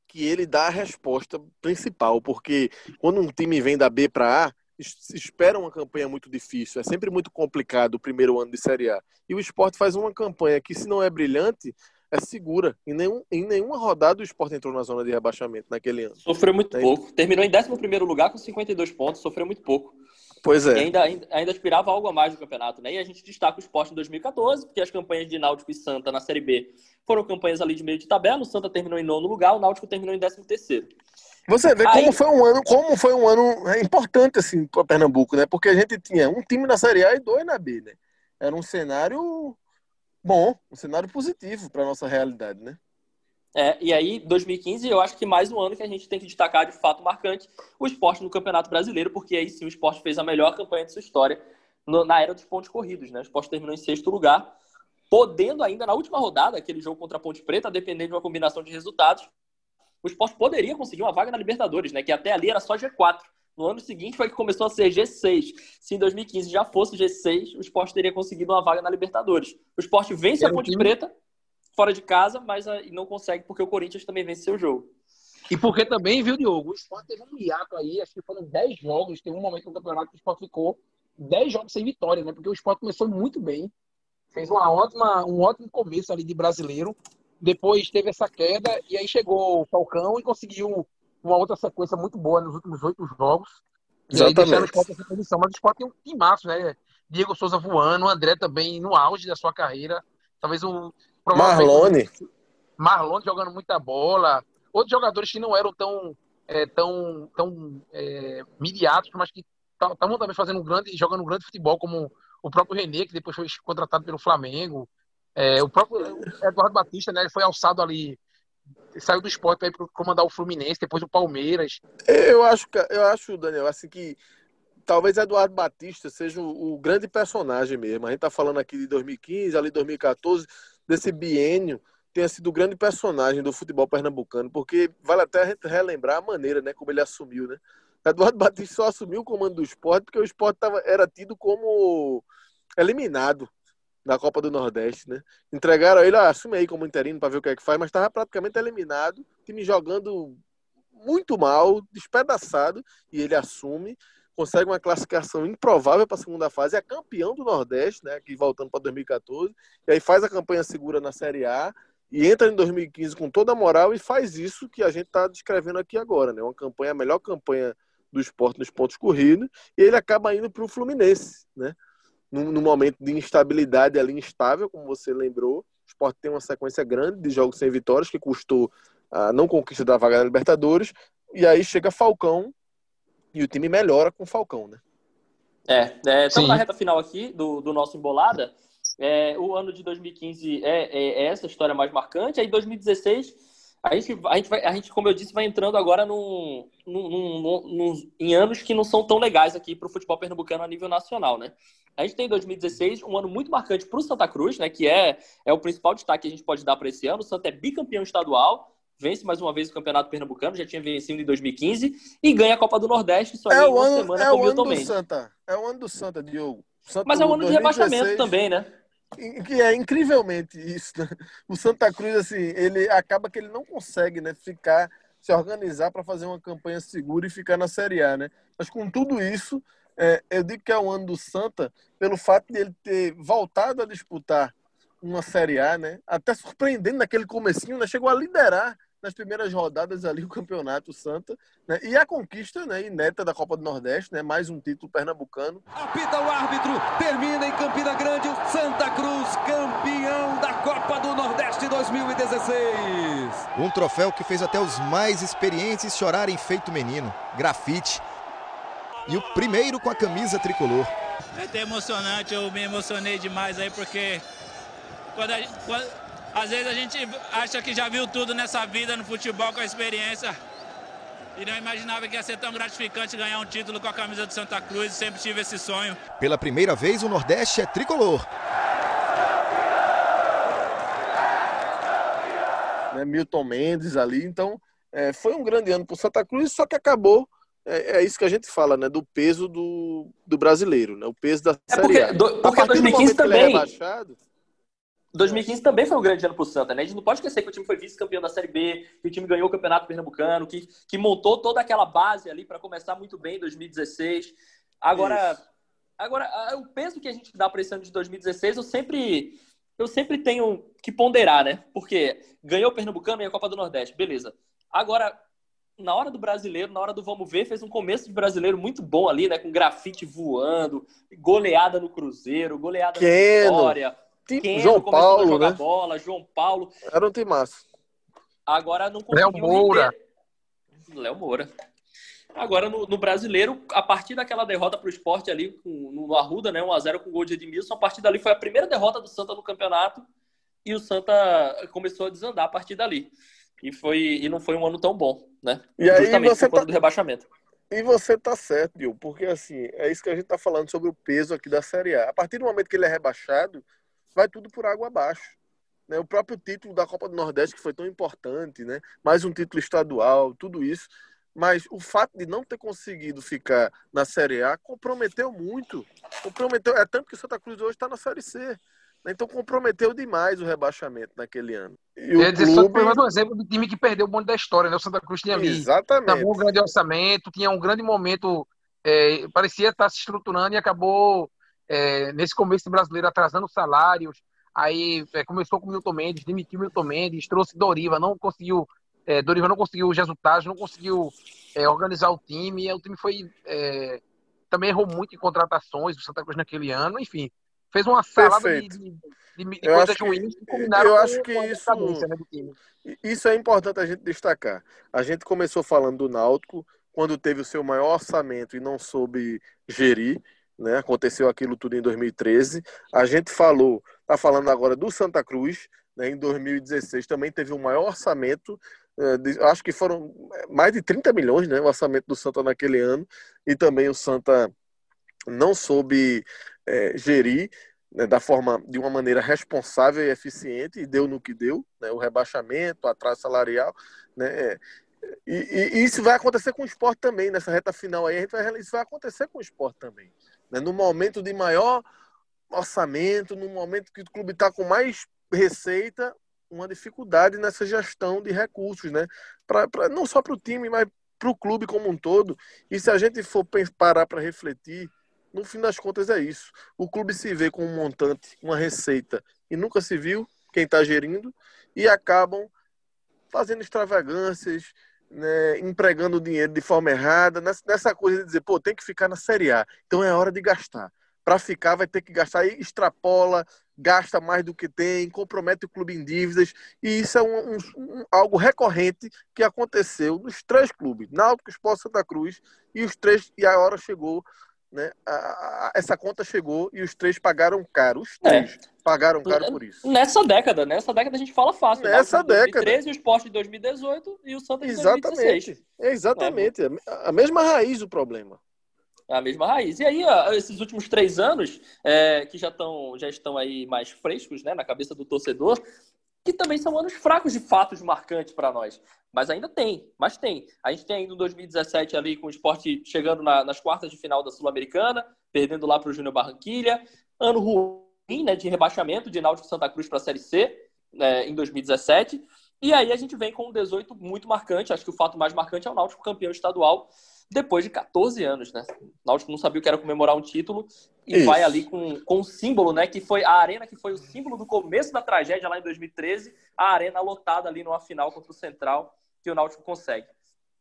que ele dá a resposta principal, porque quando um time vem da B para A, espera uma campanha muito difícil. É sempre muito complicado o primeiro ano de Série A. E o esporte faz uma campanha que, se não é brilhante, é segura. Em, nenhum, em nenhuma rodada o esporte entrou na zona de rebaixamento naquele ano. Sofreu muito é. pouco. Terminou em 11 lugar com 52 pontos, sofreu muito pouco. Pois é. E ainda, ainda, aspirava algo a mais do campeonato, né? E a gente destaca o esporte em 2014, porque as campanhas de Náutico e Santa na Série B foram campanhas ali de meio de tabela. O Santa terminou em nono lugar, o Náutico terminou em 13 terceiro. Você vê Aí... como foi um ano, como foi um ano é, importante assim para Pernambuco, né? Porque a gente tinha um time na Série A e dois na B, né? Era um cenário bom, um cenário positivo para nossa realidade, né? É, e aí, 2015, eu acho que mais um ano que a gente tem que destacar de fato marcante o esporte no Campeonato Brasileiro, porque aí sim o esporte fez a melhor campanha de sua história no, na era dos pontos corridos, né? O esporte terminou em sexto lugar, podendo ainda na última rodada, aquele jogo contra a Ponte Preta, dependendo de uma combinação de resultados, o esporte poderia conseguir uma vaga na Libertadores, né? Que até ali era só G4. No ano seguinte foi que começou a ser G6. Se em 2015 já fosse G6, o esporte teria conseguido uma vaga na Libertadores. O esporte vence a Ponte Preta fora de casa, mas ah, não consegue porque o Corinthians também venceu o jogo. E porque também, viu, Diogo? O esporte teve um hiato aí, acho que foram 10 jogos. Teve um momento no campeonato que o esporte ficou 10 jogos sem vitória, né? Porque o esporte começou muito bem. Fez uma ótima, um ótimo começo ali de brasileiro depois teve essa queda e aí chegou o Falcão e conseguiu uma outra sequência muito boa nos últimos oito jogos. Exatamente. E o Sport nessa posição. Mas o Sport tem um timaço, né? Diego Souza voando, o André também no auge da sua carreira. Talvez o. Marlone. Marlone jogando muita bola. Outros jogadores que não eram tão, é, tão, tão é, midiáticos, mas que estavam também fazendo um grande, jogando um grande futebol, como o próprio René, que depois foi contratado pelo Flamengo. É, o próprio Eduardo Batista, né, ele foi alçado ali, saiu do esporte para ir comandar o Fluminense, depois o Palmeiras. Eu acho, eu acho, Daniel, assim que talvez Eduardo Batista seja o, o grande personagem mesmo. A gente tá falando aqui de 2015, ali 2014, desse biênio tenha sido o grande personagem do futebol pernambucano, porque vale até relembrar a maneira, né, como ele assumiu, né? Eduardo Batista só assumiu o comando do esporte porque o esporte tava, era tido como eliminado na Copa do Nordeste, né? Entregaram ele, ah, assume aí como interino para ver o que é que faz, mas estava praticamente eliminado, time jogando muito mal, despedaçado, e ele assume, consegue uma classificação improvável para a segunda fase, é campeão do Nordeste, né? Aqui voltando para 2014, e aí faz a campanha segura na Série A e entra em 2015 com toda a moral e faz isso que a gente está descrevendo aqui agora, né? Uma campanha, a melhor campanha do esporte nos pontos corridos, e ele acaba indo para o Fluminense, né? num, momento de instabilidade ali instável, como você lembrou. O Sport tem uma sequência grande de jogos sem vitórias, que custou a não conquista da vaga na Libertadores. E aí chega Falcão e o time melhora com Falcão, né? É, é estamos na reta final aqui do, do nosso Embolada. É, o ano de 2015 é, é, é, essa história mais marcante. Aí 2016, a gente, a gente, vai, a gente como eu disse, vai entrando agora num, num, num, num em anos que não são tão legais aqui para o futebol pernambucano a nível nacional, né? A gente tem 2016, um ano muito marcante para o Santa Cruz, né? Que é, é o principal destaque que a gente pode dar para esse ano. O Santa é bicampeão estadual, vence mais uma vez o Campeonato Pernambucano, já tinha vencido em 2015 e ganha a Copa do Nordeste só é o ano, semana é o Milton Mendes. Santa. É o ano do Santa, Diogo. Santa, Mas é o ano 2016, de rebaixamento também, né? Que é incrivelmente isso. Né? O Santa Cruz, assim, ele acaba que ele não consegue, né, ficar se organizar para fazer uma campanha segura e ficar na Série A, né? Mas com tudo isso, é, eu digo que é o ano do Santa pelo fato de ele ter voltado a disputar uma Série A, né? Até surpreendendo naquele comecinho, né? Chegou a liderar nas primeiras rodadas ali o campeonato Santa, né? E a conquista, né, ineta da Copa do Nordeste, né? Mais um título pernambucano. Apita o árbitro, termina em Campina Grande o Santa Cruz, campeão da Copa do Nordeste 2016. Um troféu que fez até os mais experientes chorarem feito menino. Grafite e o primeiro com a camisa tricolor. É até emocionante, eu me emocionei demais aí porque quando, a, quando às vezes a gente acha que já viu tudo nessa vida no futebol com a experiência e não imaginava que ia ser tão gratificante ganhar um título com a camisa do Santa Cruz, sempre tive esse sonho. Pela primeira vez o Nordeste é tricolor. Né, Milton Mendes ali, então é, foi um grande ano para o Santa Cruz, só que acabou é, é, isso que a gente fala, né? Do peso do, do brasileiro, né? O peso da é porque, A. Do, porque 2015 é também. É rebaixado, 2015 também foi um grande ano para o Santa, né? A gente não pode esquecer que o time foi vice-campeão da Série B, que o time ganhou o Campeonato Pernambucano, que, que montou toda aquela base ali para começar muito bem em 2016. Agora, agora o peso que a gente dá para esse ano de 2016, eu sempre, eu sempre tenho que ponderar, né? Porque ganhou o Pernambucano e a Copa do Nordeste, beleza. Agora, na hora do brasileiro, na hora do vamos ver, fez um começo de brasileiro muito bom ali, né? Com grafite voando, goleada no Cruzeiro, goleada Keno, na Vitória. Keno João começou a Paulo, jogar né? bola, João Paulo. Era um timaço. Agora não Léo conseguiu Moura. render. Léo Moura. Agora, no, no brasileiro, a partir daquela derrota para o esporte ali com- no Arruda, né? 1x0 com gol de Edmilson, a partir dali foi a primeira derrota do Santa no campeonato e o Santa começou a desandar a partir dali. E, foi, e não foi um ano tão bom, né? E aí Justamente você por conta tá- do rebaixamento. E você tá certo, Dil, porque assim, é isso que a gente tá falando sobre o peso aqui da Série A. A partir do momento que ele é rebaixado, vai tudo por água abaixo. Né? O próprio título da Copa do Nordeste, que foi tão importante, né? mais um título estadual, tudo isso. Mas o fato de não ter conseguido ficar na Série A comprometeu muito. Comprometeu, é tanto que o Santa Cruz hoje está na Série C. né? Então comprometeu demais o rebaixamento naquele ano. E o dizer, clube... foi um exemplo de time que perdeu o bonde da história, né? O Santa Cruz tinha ali Exatamente. um grande orçamento, tinha um grande momento, é, parecia estar se estruturando e acabou, é, nesse começo brasileiro, atrasando salários. Aí é, começou com o Milton Mendes, demitiu o Milton Mendes, trouxe Doriva, não conseguiu, é, Doriva não conseguiu os resultados, não conseguiu é, organizar o time, o time foi. é, também errou muito em contratações do Santa Cruz naquele ano, enfim. Fez uma salada de, Perfeito. de, de, de coisas que- ruins que combinaram eu com acho que com isso- né. Isso é importante a gente destacar. A gente começou falando do Náutico quando teve o seu maior orçamento e não soube gerir, né? Aconteceu aquilo tudo em 2013. A gente falou, tá falando agora do Santa Cruz, né? Em 2016 também teve o maior orçamento, eh, acho que foram eh, mais de 30 milhões, né? O orçamento do Santa naquele ano e também o Santa não soube eh, gerir né, da forma de uma maneira responsável e eficiente e deu no que deu, né, o rebaixamento, o atraso salarial, né, é. e, e- e isso vai acontecer com o esporte também nessa reta final aí, a gente vai, isso vai acontecer com o esporte também, né, no momento de maior orçamento, no momento que o clube está com mais receita, uma dificuldade nessa gestão de recursos, né, pra, pra- não só para o time, mas para o clube como um todo. E se a gente for parar para refletir, no fim das contas é isso. O clube se vê com um montante, uma receita, e nunca se viu quem está gerindo, e acabam fazendo extravagâncias, né, empregando o dinheiro de forma errada, nessa, coisa de dizer, pô, tem que ficar na Série A, então é hora de gastar. Para ficar, vai ter que gastar, e extrapola, gasta mais do que tem, compromete o clube em dívidas, e isso é um, um- um- algo recorrente que aconteceu nos três clubes, Náutico, Sport Santa Cruz, e os três, e a hora chegou né? A- a- essa conta chegou e os três pagaram caro. Os três pagaram caro por isso. Nessa década, nessa década a gente fala fácil. né? Nessa O de 2013, década. o esporte de 2018 e o Santa de 2016. Exatamente. Exatamente. A mesma raiz do problema. É a mesma raiz. E aí, ó, esses últimos três anos, é, que já, tão, já estão aí mais frescos né, na cabeça do torcedor, que também são anos fracos de fatos marcantes para nós. Mas ainda tem, mas tem. A gente tem ainda o 2017 ali com o esporte chegando na- nas quartas de final da Sul-Americana, perdendo lá para o Júnior Barranquilha. Ano ruim né, de rebaixamento de Náutico Santa Cruz para a Série C né, em 2017. E aí a gente vem com um 18 muito marcante. Acho que o fato mais marcante é o Náutico campeão estadual depois de 14 anos, né? O Náutico não sabia o que era comemorar um título e Isso. vai ali com, com o símbolo, né? Que foi a arena que foi o símbolo do começo da tragédia lá em 2013, a arena lotada ali numa final contra o Central, que o Náutico consegue.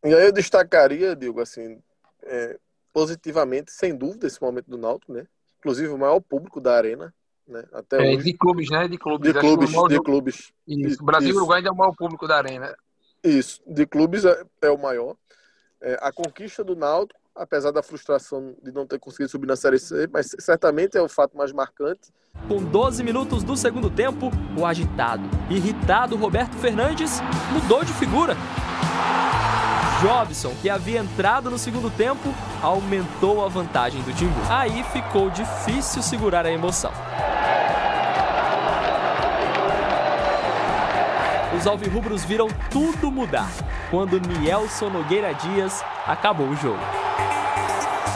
E aí eu destacaria, Diego, assim, é, positivamente, sem dúvida, esse momento do Náutico, né? Inclusive o maior público da arena, né? Até É, hoje. de clubes, né? De clubes. De clubes, o maior de clubes. Isso. O Brasil e Uruguai ainda é o maior público da arena. Isso, de clubes é, é o maior. É, a conquista do Náutico, apesar da frustração de não ter conseguido subir na Série C, mas certamente é o fato mais marcante. Com 12 minutos do segundo tempo, o agitado, irritado Roberto Fernandes mudou de figura. Jobson, que havia entrado no segundo tempo, aumentou a vantagem do Timbu. Aí ficou difícil segurar a emoção. Os alvirrubros viram tudo mudar quando Nielson Nogueira Dias acabou o jogo.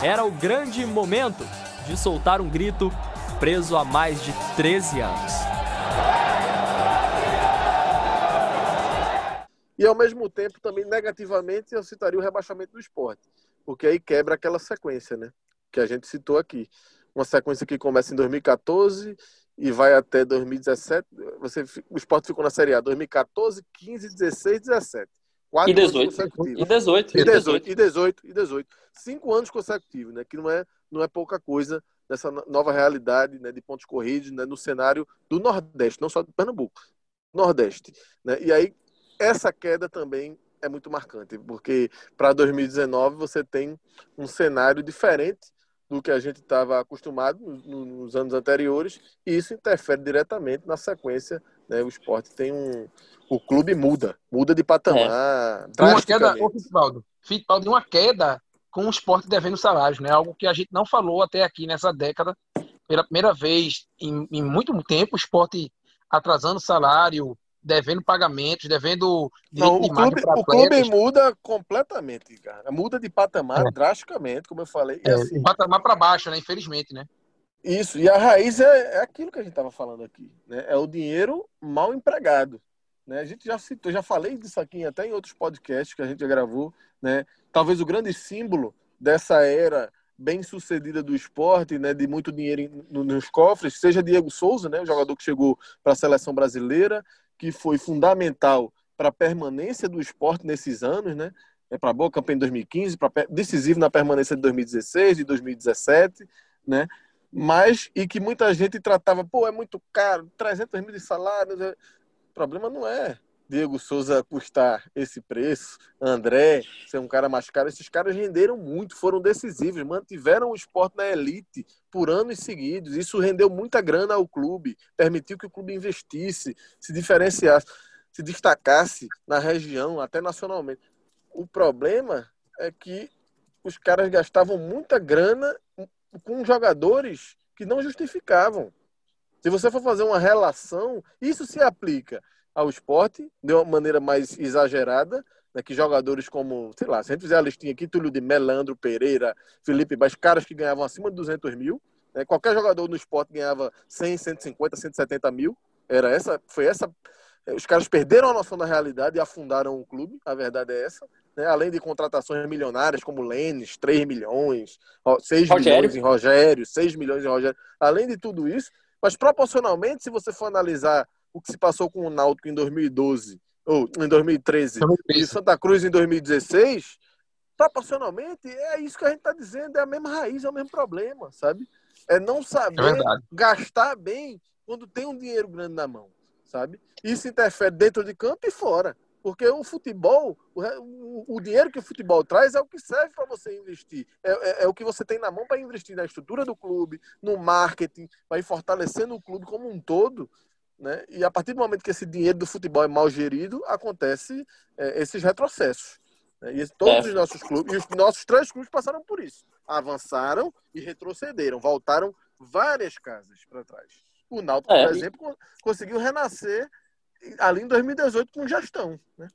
Era o grande momento de soltar um grito preso há mais de 13 anos. E ao mesmo tempo, também negativamente, eu citaria o rebaixamento do esporte. Porque aí quebra aquela sequência, né? que a gente citou aqui. Uma sequência que começa em 2014 e vai até 2017. Você, o esporte ficou na Série A 2014, 15, 16, 17. Quatro e 18. E 18. E 18. E 18. E 18. Cinco anos consecutivos, né? Que não é, não é pouca coisa nessa nova realidade né, de pontos corridos né, no cenário do Nordeste, não só do Pernambuco, Nordeste. Né? E aí, essa queda também é muito marcante, porque para 2019 você tem um cenário diferente do que a gente estava acostumado nos anos anteriores, e isso interfere diretamente na sequência. Né? O esporte tem um. O clube muda, muda de patamar. É. Uma queda, ô, Fittipaldi, Fittipaldi, uma queda com o esporte devendo salários, né? Algo que a gente não falou até aqui nessa década. Pela primeira vez em, em muito tempo, o esporte atrasando salário, devendo pagamentos, devendo não, o clube, o clube muda completamente, cara. Muda de patamar é. drasticamente, como eu falei. É, assim, patamar para baixo, né? Infelizmente, né? Isso, e a raiz é, é aquilo que a gente estava falando aqui, né? É o dinheiro mal empregado. Né? A gente já citou, já falei disso aqui até em outros podcasts que a gente já gravou, né? Talvez o grande símbolo dessa era bem sucedida do esporte, né, de muito dinheiro nos cofres, seja Diego Souza, né, o jogador que chegou para a seleção brasileira, que foi fundamental para a permanência do esporte nesses anos, né? É para boa campanha em 2015, pra, decisivo na permanência de 2016 e 2017, né? Mas e que muita gente tratava, pô, é muito caro, 300 mil de salários. É... Problema não é Diego Souza custar esse preço, André ser um cara mais caro, esses caras renderam muito, foram decisivos, mantiveram o esporte na elite por anos seguidos. Isso rendeu muita grana ao clube, permitiu que o clube investisse, se diferenciasse, se destacasse na região, até nacionalmente. O problema é que os caras gastavam muita grana com jogadores que não justificavam. Se você for fazer uma relação, isso se aplica ao esporte de uma maneira mais exagerada, né, que jogadores como, sei lá, se a gente fizer a listinha aqui, Túlio de Melandro, Pereira, Felipe Baixo, caras que ganhavam acima de 200 mil, né, qualquer jogador no esporte ganhava 100, 150, 170 mil, era essa, foi essa, eh, os caras perderam a noção da realidade e afundaram o clube, a verdade é essa, né, além de contratações milionárias como Lênis, 3 milhões, 6 Rogério. milhões em Rogério, 6 milhões em Rogério, além de tudo isso, mas proporcionalmente, se você for analisar o que se passou com o Náutico em 2012, ou em 2013, 2013. e Santa Cruz em 2016, proporcionalmente, é isso que a gente está dizendo, é a mesma raiz, é o mesmo problema, sabe? É não saber é gastar bem quando tem um dinheiro grande na mão, sabe? Isso interfere dentro de campo e fora. Porque o futebol, o, o, dinheiro que o futebol traz é o que serve para você investir. É, é, é, o que você tem na mão para investir na estrutura do clube, no marketing, para ir fortalecendo o clube como um todo. Né? E a partir do momento que esse dinheiro do futebol é mal gerido, acontece é, esses retrocessos. Né? E todos é. os nossos clubes, e os nossos três clubes passaram por isso. Avançaram e retrocederam, voltaram várias casas para trás. O Náutico, é. por exemplo, conseguiu renascer ali em 2018 com gestão. Né?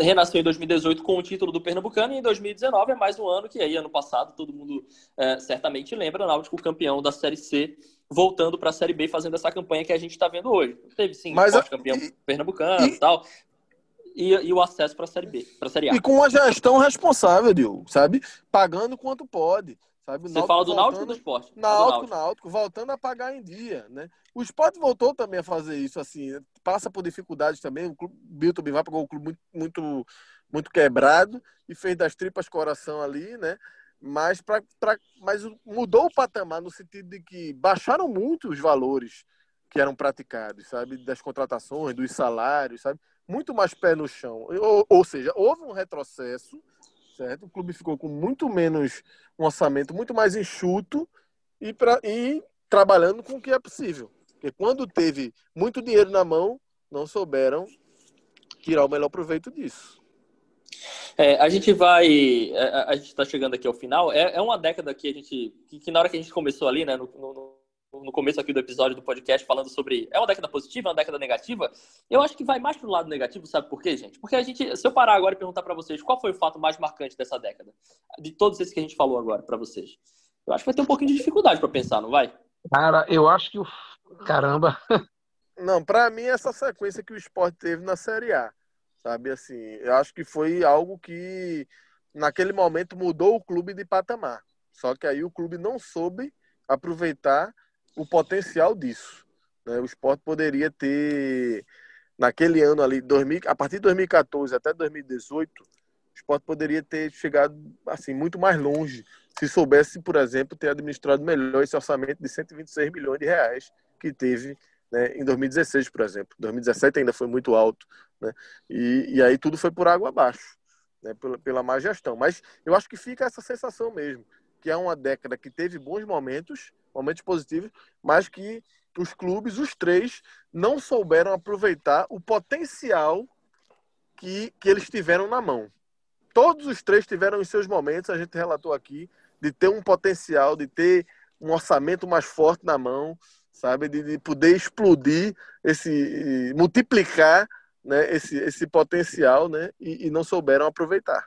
Renasceu em 2018 com o título do Pernambucano e em 2019 é mais um ano que aí ano passado todo mundo é, certamente lembra, o Náutico campeão da Série C voltando para a Série B fazendo essa campanha que a gente está vendo hoje. Teve sim, Mas a... campeão pernambucano e tal. E, e, o acesso para a Série B, para a Série A. E com uma gestão responsável, Diogo, sabe? Pagando quanto pode. Sabe? Você fala do Náutico ou do esporte? Náutico, Náutico, Náutico, voltando a pagar em dia, né? O esporte voltou também a fazer isso, assim, passa por dificuldades também. O clube, Bilton Bivar pegou o clube muito, muito, muito quebrado e fez das tripas coração ali, né? Mas, pra, pra, mas mudou o patamar no sentido de que baixaram muito os valores que eram praticados, sabe? Das contratações, dos salários, sabe? Muito mais pé no chão. Ou, ou seja, houve um retrocesso certo? O clube ficou com muito menos um orçamento muito mais enxuto e, pra, e trabalhando com o que é possível. Porque quando teve muito dinheiro na mão, não souberam tirar o melhor proveito disso. É, a gente vai. A, é, a gente está chegando aqui ao final. É, é, uma década que a gente. Que, que, na hora que a gente começou ali, né, no, no, no começo aqui do episódio do podcast falando sobre é uma década positiva, é uma década negativa, eu acho que vai mais pro lado negativo, sabe por quê, gente? Porque a gente, se eu parar agora e perguntar para vocês qual foi o fato mais marcante dessa década, de todos esses que a gente falou agora para vocês, eu acho que vai ter um pouquinho de dificuldade para pensar, não vai? Cara, eu acho que o caramba. Não, para mim essa sequência que o esporte teve na Série A, sabe assim, eu acho que foi algo que naquele momento mudou o clube de patamar Só que aí o clube não soube aproveitar o potencial disso. Né? O esporte poderia ter, naquele ano ali, 2000, a partir de 2014 até 2018, o esporte poderia ter chegado assim muito mais longe se soubesse, por exemplo, ter administrado melhor esse orçamento de 126 milhões de reais que teve né, em 2016, por exemplo. 2017 ainda foi muito alto. Né? E, e aí tudo foi por água abaixo, né, pela, pela má gestão. Mas eu acho que fica essa sensação mesmo, que é uma década que teve bons momentos, momentos positivos, mas que os clubes, os três, não souberam aproveitar o potencial que, que eles tiveram na mão. Todos os três tiveram em seus momentos, a gente relatou aqui, de ter um potencial, de ter um orçamento mais forte na mão, sabe? De, de poder explodir esse, multiplicar né, esse, esse potencial, né? E, e não souberam aproveitar.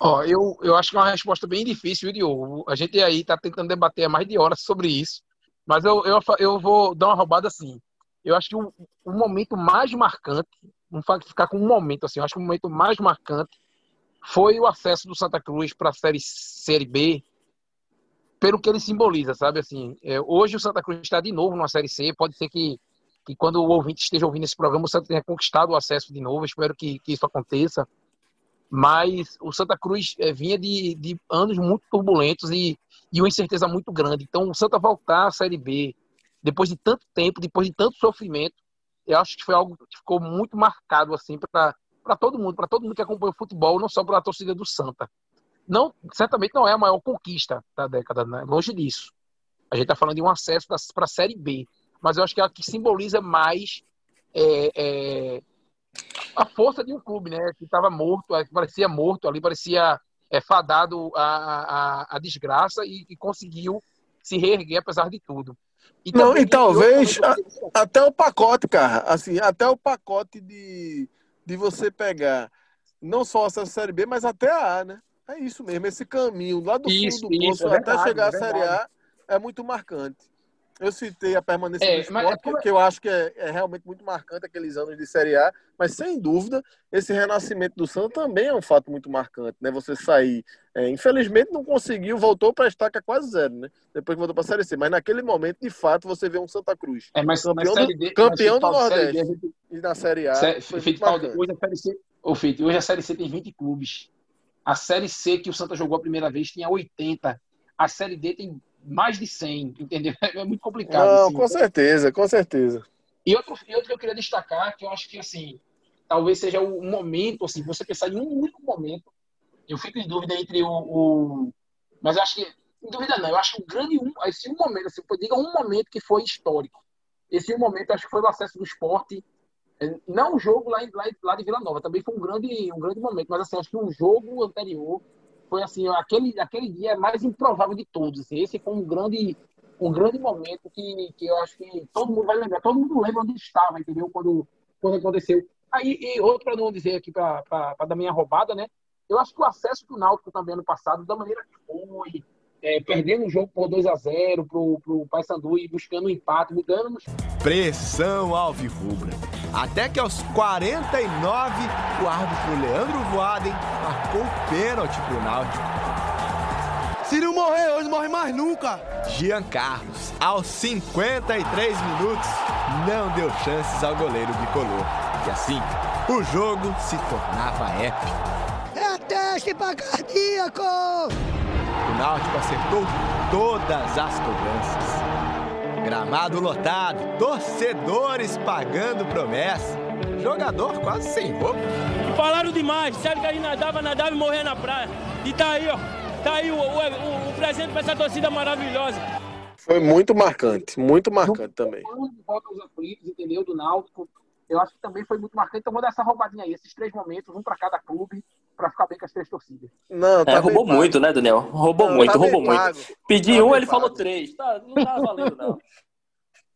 Ó, eu, eu acho que é uma resposta bem difícil, Diogo. A gente aí está tentando debater há mais de horas sobre isso. Mas eu, eu, eu vou dar uma roubada assim. Eu acho que o, o momento mais marcante, vamos ficar com um momento assim, eu acho que o momento mais marcante foi o acesso do Santa Cruz para a série, série B, pelo que ele simboliza, sabe? Assim, é, hoje o Santa Cruz está de novo na série C. Pode ser que, que quando o ouvinte esteja ouvindo esse programa, o Santa tenha conquistado o acesso de novo. espero que, que isso aconteça. Mas o Santa Cruz é, vinha de, de anos muito turbulentos e, e uma incerteza muito grande. Então, o Santa voltar à série B, depois de tanto tempo, depois de tanto sofrimento, eu acho que foi algo que ficou muito marcado assim para para todo mundo, para todo mundo que acompanha o futebol, não só para a torcida do Santa. Não, certamente não é a maior conquista da década, né? longe disso. A gente está falando de um acesso para a Série B, mas eu acho que é a que simboliza mais é, é, a força de um clube, né? Que estava morto, é, parecia morto ali, parecia é, fadado a, a, a desgraça e, e, conseguiu se reerguer apesar de tudo. E não, e talvez até o pacote, cara, assim, até o pacote de de você pegar não só essa Série B, mas até a A, né? É isso mesmo, esse caminho lá do fundo do poço é até chegar à Série A é muito marcante. Eu citei a permanência É, do mas esporte, é como- que eu acho que é, é realmente muito marcante aqueles anos de Série A, mas sem dúvida, esse renascimento do Santos também é um fato muito marcante, né? Você sair, é, infelizmente não conseguiu, voltou para a estaca quase zero, né? Depois que voltou para a Série C, mas naquele momento, de fato, você vê um Santa Cruz. É, mas, campeão mas Série D, do, campeão do Nordeste. a gente- E na Série A Sé- foi Feito hoje a Série C, ô, Feito, hoje a Série C tem 20 clubes. A Série C que o Santa jogou a primeira vez tinha 80. A Série D tem mais de 100, entendeu? É muito complicado. Não, assim. com certeza, com certeza. E outro, e outro que eu queria destacar, que eu acho que, assim, talvez seja o momento, assim, você pensar em um único momento, eu fico em dúvida entre o... o- mas eu acho que, em dúvida não, eu acho que o grande um, esse um momento, assim, diga um momento que foi histórico. Esse um momento, acho que foi o acesso do esporte, é, não o jogo lá, lá, lá de Vila Nova, também foi um grande, um grande momento, mas, assim, acho que o jogo anterior foi, assim, aquele, aquele dia mais improvável de todos, assim, esse foi um grande um grande momento que, que eu acho que todo mundo vai lembrar, todo mundo lembra onde estava, entendeu? Quando, quando aconteceu. Aí, e outro para não dizer aqui, para dar minha roubada, né? Eu acho que o acesso do Náutico também ano passado, da maneira que foi, é, perdendo o jogo por 2 a 0 pro, pro Paysandu e buscando um empate, mudando Pressão alvirrubra. Até que aos 49, o árbitro Leandro Voaden marcou o pênalti pro Náutico. Se não morrer hoje, morre mais nunca. Jean Carlos, aos 53 minutos, não deu chances ao goleiro bicolor. E assim, o jogo se tornava épico. É teste pra cardíaco. O Náutico acertou todas as cobranças. Gramado lotado, torcedores pagando promessa. Jogador quase sem roupa. Falaram demais, disseram que a gente nadava, nadava e morria na praia. E tá aí, ó. Tá aí o, o, o presente pra essa torcida maravilhosa. Foi muito marcante, muito marcante também. de volta aos aflitos, entendeu? Do Náutico. Eu acho que também foi muito marcante. Então, vou dar essa roubadinha aí, esses três momentos, um para cada clube, para ficar bem com as três torcidas. Não, É, roubou muito, né, Daniel? Roubou Não, muito, tá roubou muito. pago. Pedi Tá um, ele falou pago. três. Tá, não tá valendo, não.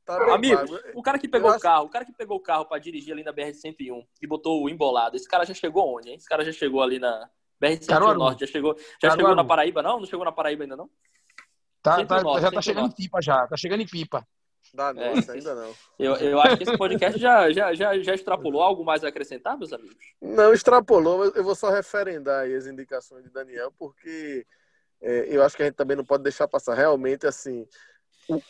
Tá Amigo, pago. o cara que pegou o carro, o cara que pegou o carro pra dirigir ali na BR-101 e botou o embolado, esse cara já chegou onde, hein? Esse cara já chegou ali na BR-101 Caruaru. Norte, já chegou, já Caruaru. chegou na Paraíba, não? Não chegou na Paraíba ainda, não? Tá, tá- Norte, já tá chegando em Norte. pipa já, tá chegando em pipa. Dá, É. nossa, ainda não. Eu, eu acho que esse podcast já, já, já, já extrapolou. Algo mais a acrescentar, meus amigos? Não extrapolou, mas eu vou só referendar aí as indicações de Daniel, porque é, eu acho que a gente também não pode deixar passar realmente assim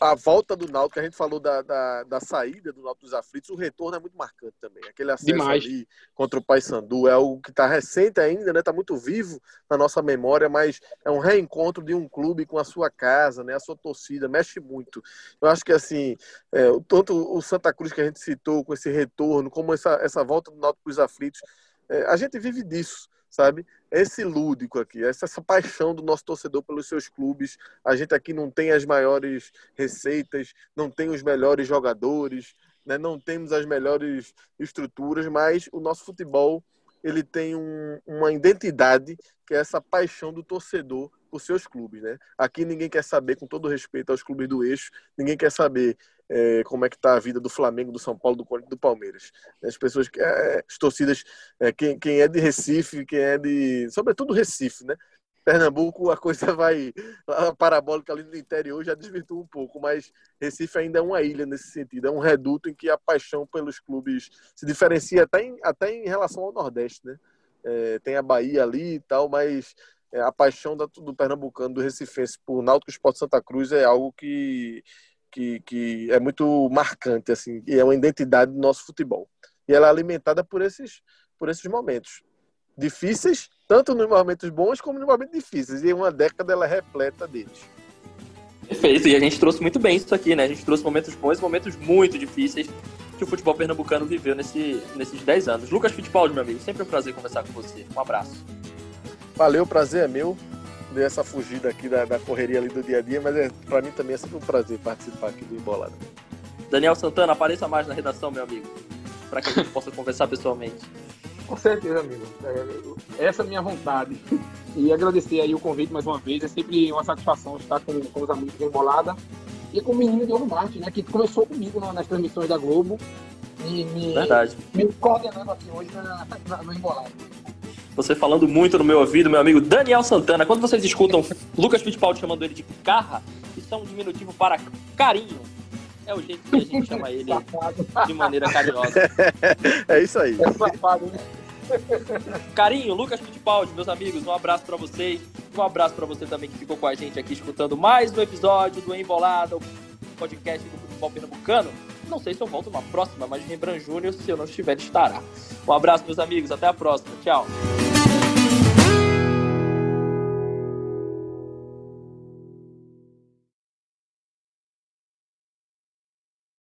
a volta do Náutico, que a gente falou da, da, da, saída do Náutico dos aflitos, o retorno é muito marcante também. Aquele acesso Demais. ali contra o Paysandu é algo que está recente ainda, né? Está muito vivo na nossa memória, mas é um reencontro de um clube com a sua casa, né? A sua torcida, mexe muito. Eu acho que assim, é, tanto o Santa Cruz que a gente citou com esse retorno, como essa, essa volta do Náutico dos aflitos, é, a gente vive disso sabe? Esse lúdico aqui, essa, essa paixão do nosso torcedor pelos seus clubes. A gente aqui não tem as maiores receitas, não tem os melhores jogadores, né? não temos as melhores estruturas, mas o nosso futebol ele tem um, uma identidade que é essa paixão do torcedor por seus clubes, né? Aqui ninguém quer saber, com todo respeito aos clubes do eixo, ninguém quer saber é, como é que está a vida do Flamengo, do São Paulo, do Corinthians, do Palmeiras. As pessoas, é, as torcidas, é, quem, quem é de Recife, quem é de, sobretudo Recife, né? Pernambuco a coisa vai a parabólica ali no interior já desvirtua um pouco, mas Recife ainda é uma ilha nesse sentido, é um reduto em que a paixão pelos clubes se diferencia até em, até em relação ao Nordeste, né? É, tem a Bahia ali e tal, mas é, a paixão do, do pernambucano, do recifense por Náutico Esporte Santa Cruz é algo que, que, que é muito marcante, assim, e é uma identidade do nosso futebol. E ela é alimentada por esses, por esses momentos difíceis, tanto nos momentos bons como nos momentos difíceis. E uma década ela é repleta deles. Perfeito, e a gente trouxe muito bem isso aqui, né? A gente trouxe momentos bons momentos muito difíceis que o futebol pernambucano viveu nesse, nesses 10 anos. Lucas Fittipaldi, meu amigo, sempre um prazer conversar com você. Um abraço. Valeu, prazer é meu. Dei essa fugida aqui da, da correria ali do dia a dia, mas é, para mim também é sempre um prazer participar aqui do Embolada. Daniel Santana, apareça mais na redação, meu amigo, para que a gente possa conversar pessoalmente. Com certeza, amigo. É, essa é a minha vontade. E agradecer aí o convite mais uma vez. É sempre uma satisfação estar com, com os amigos do Embolada e com o menino Diogo Martins, né, que começou comigo nas transmissões da Globo e me, Verdade. me coordenando aqui hoje na, na, no Embolada. Você falando muito no meu ouvido, meu amigo Daniel Santana. Quando vocês escutam Lucas Fittipaldi chamando ele de Carra, isso é um diminutivo para carinho. É o jeito que a gente chama ele de maneira carinhosa. É isso aí. É safado, né? Carinho, Lucas Fittipaldi, meus amigos, um abraço para vocês. Um abraço para você também que ficou com a gente aqui escutando mais um episódio do Embolada, o podcast do futebol pernambucano. Não sei se eu volto na próxima, mas Rembrandt Júnior, se eu não estiver, estará. Um abraço, meus amigos. Até a próxima. Tchau.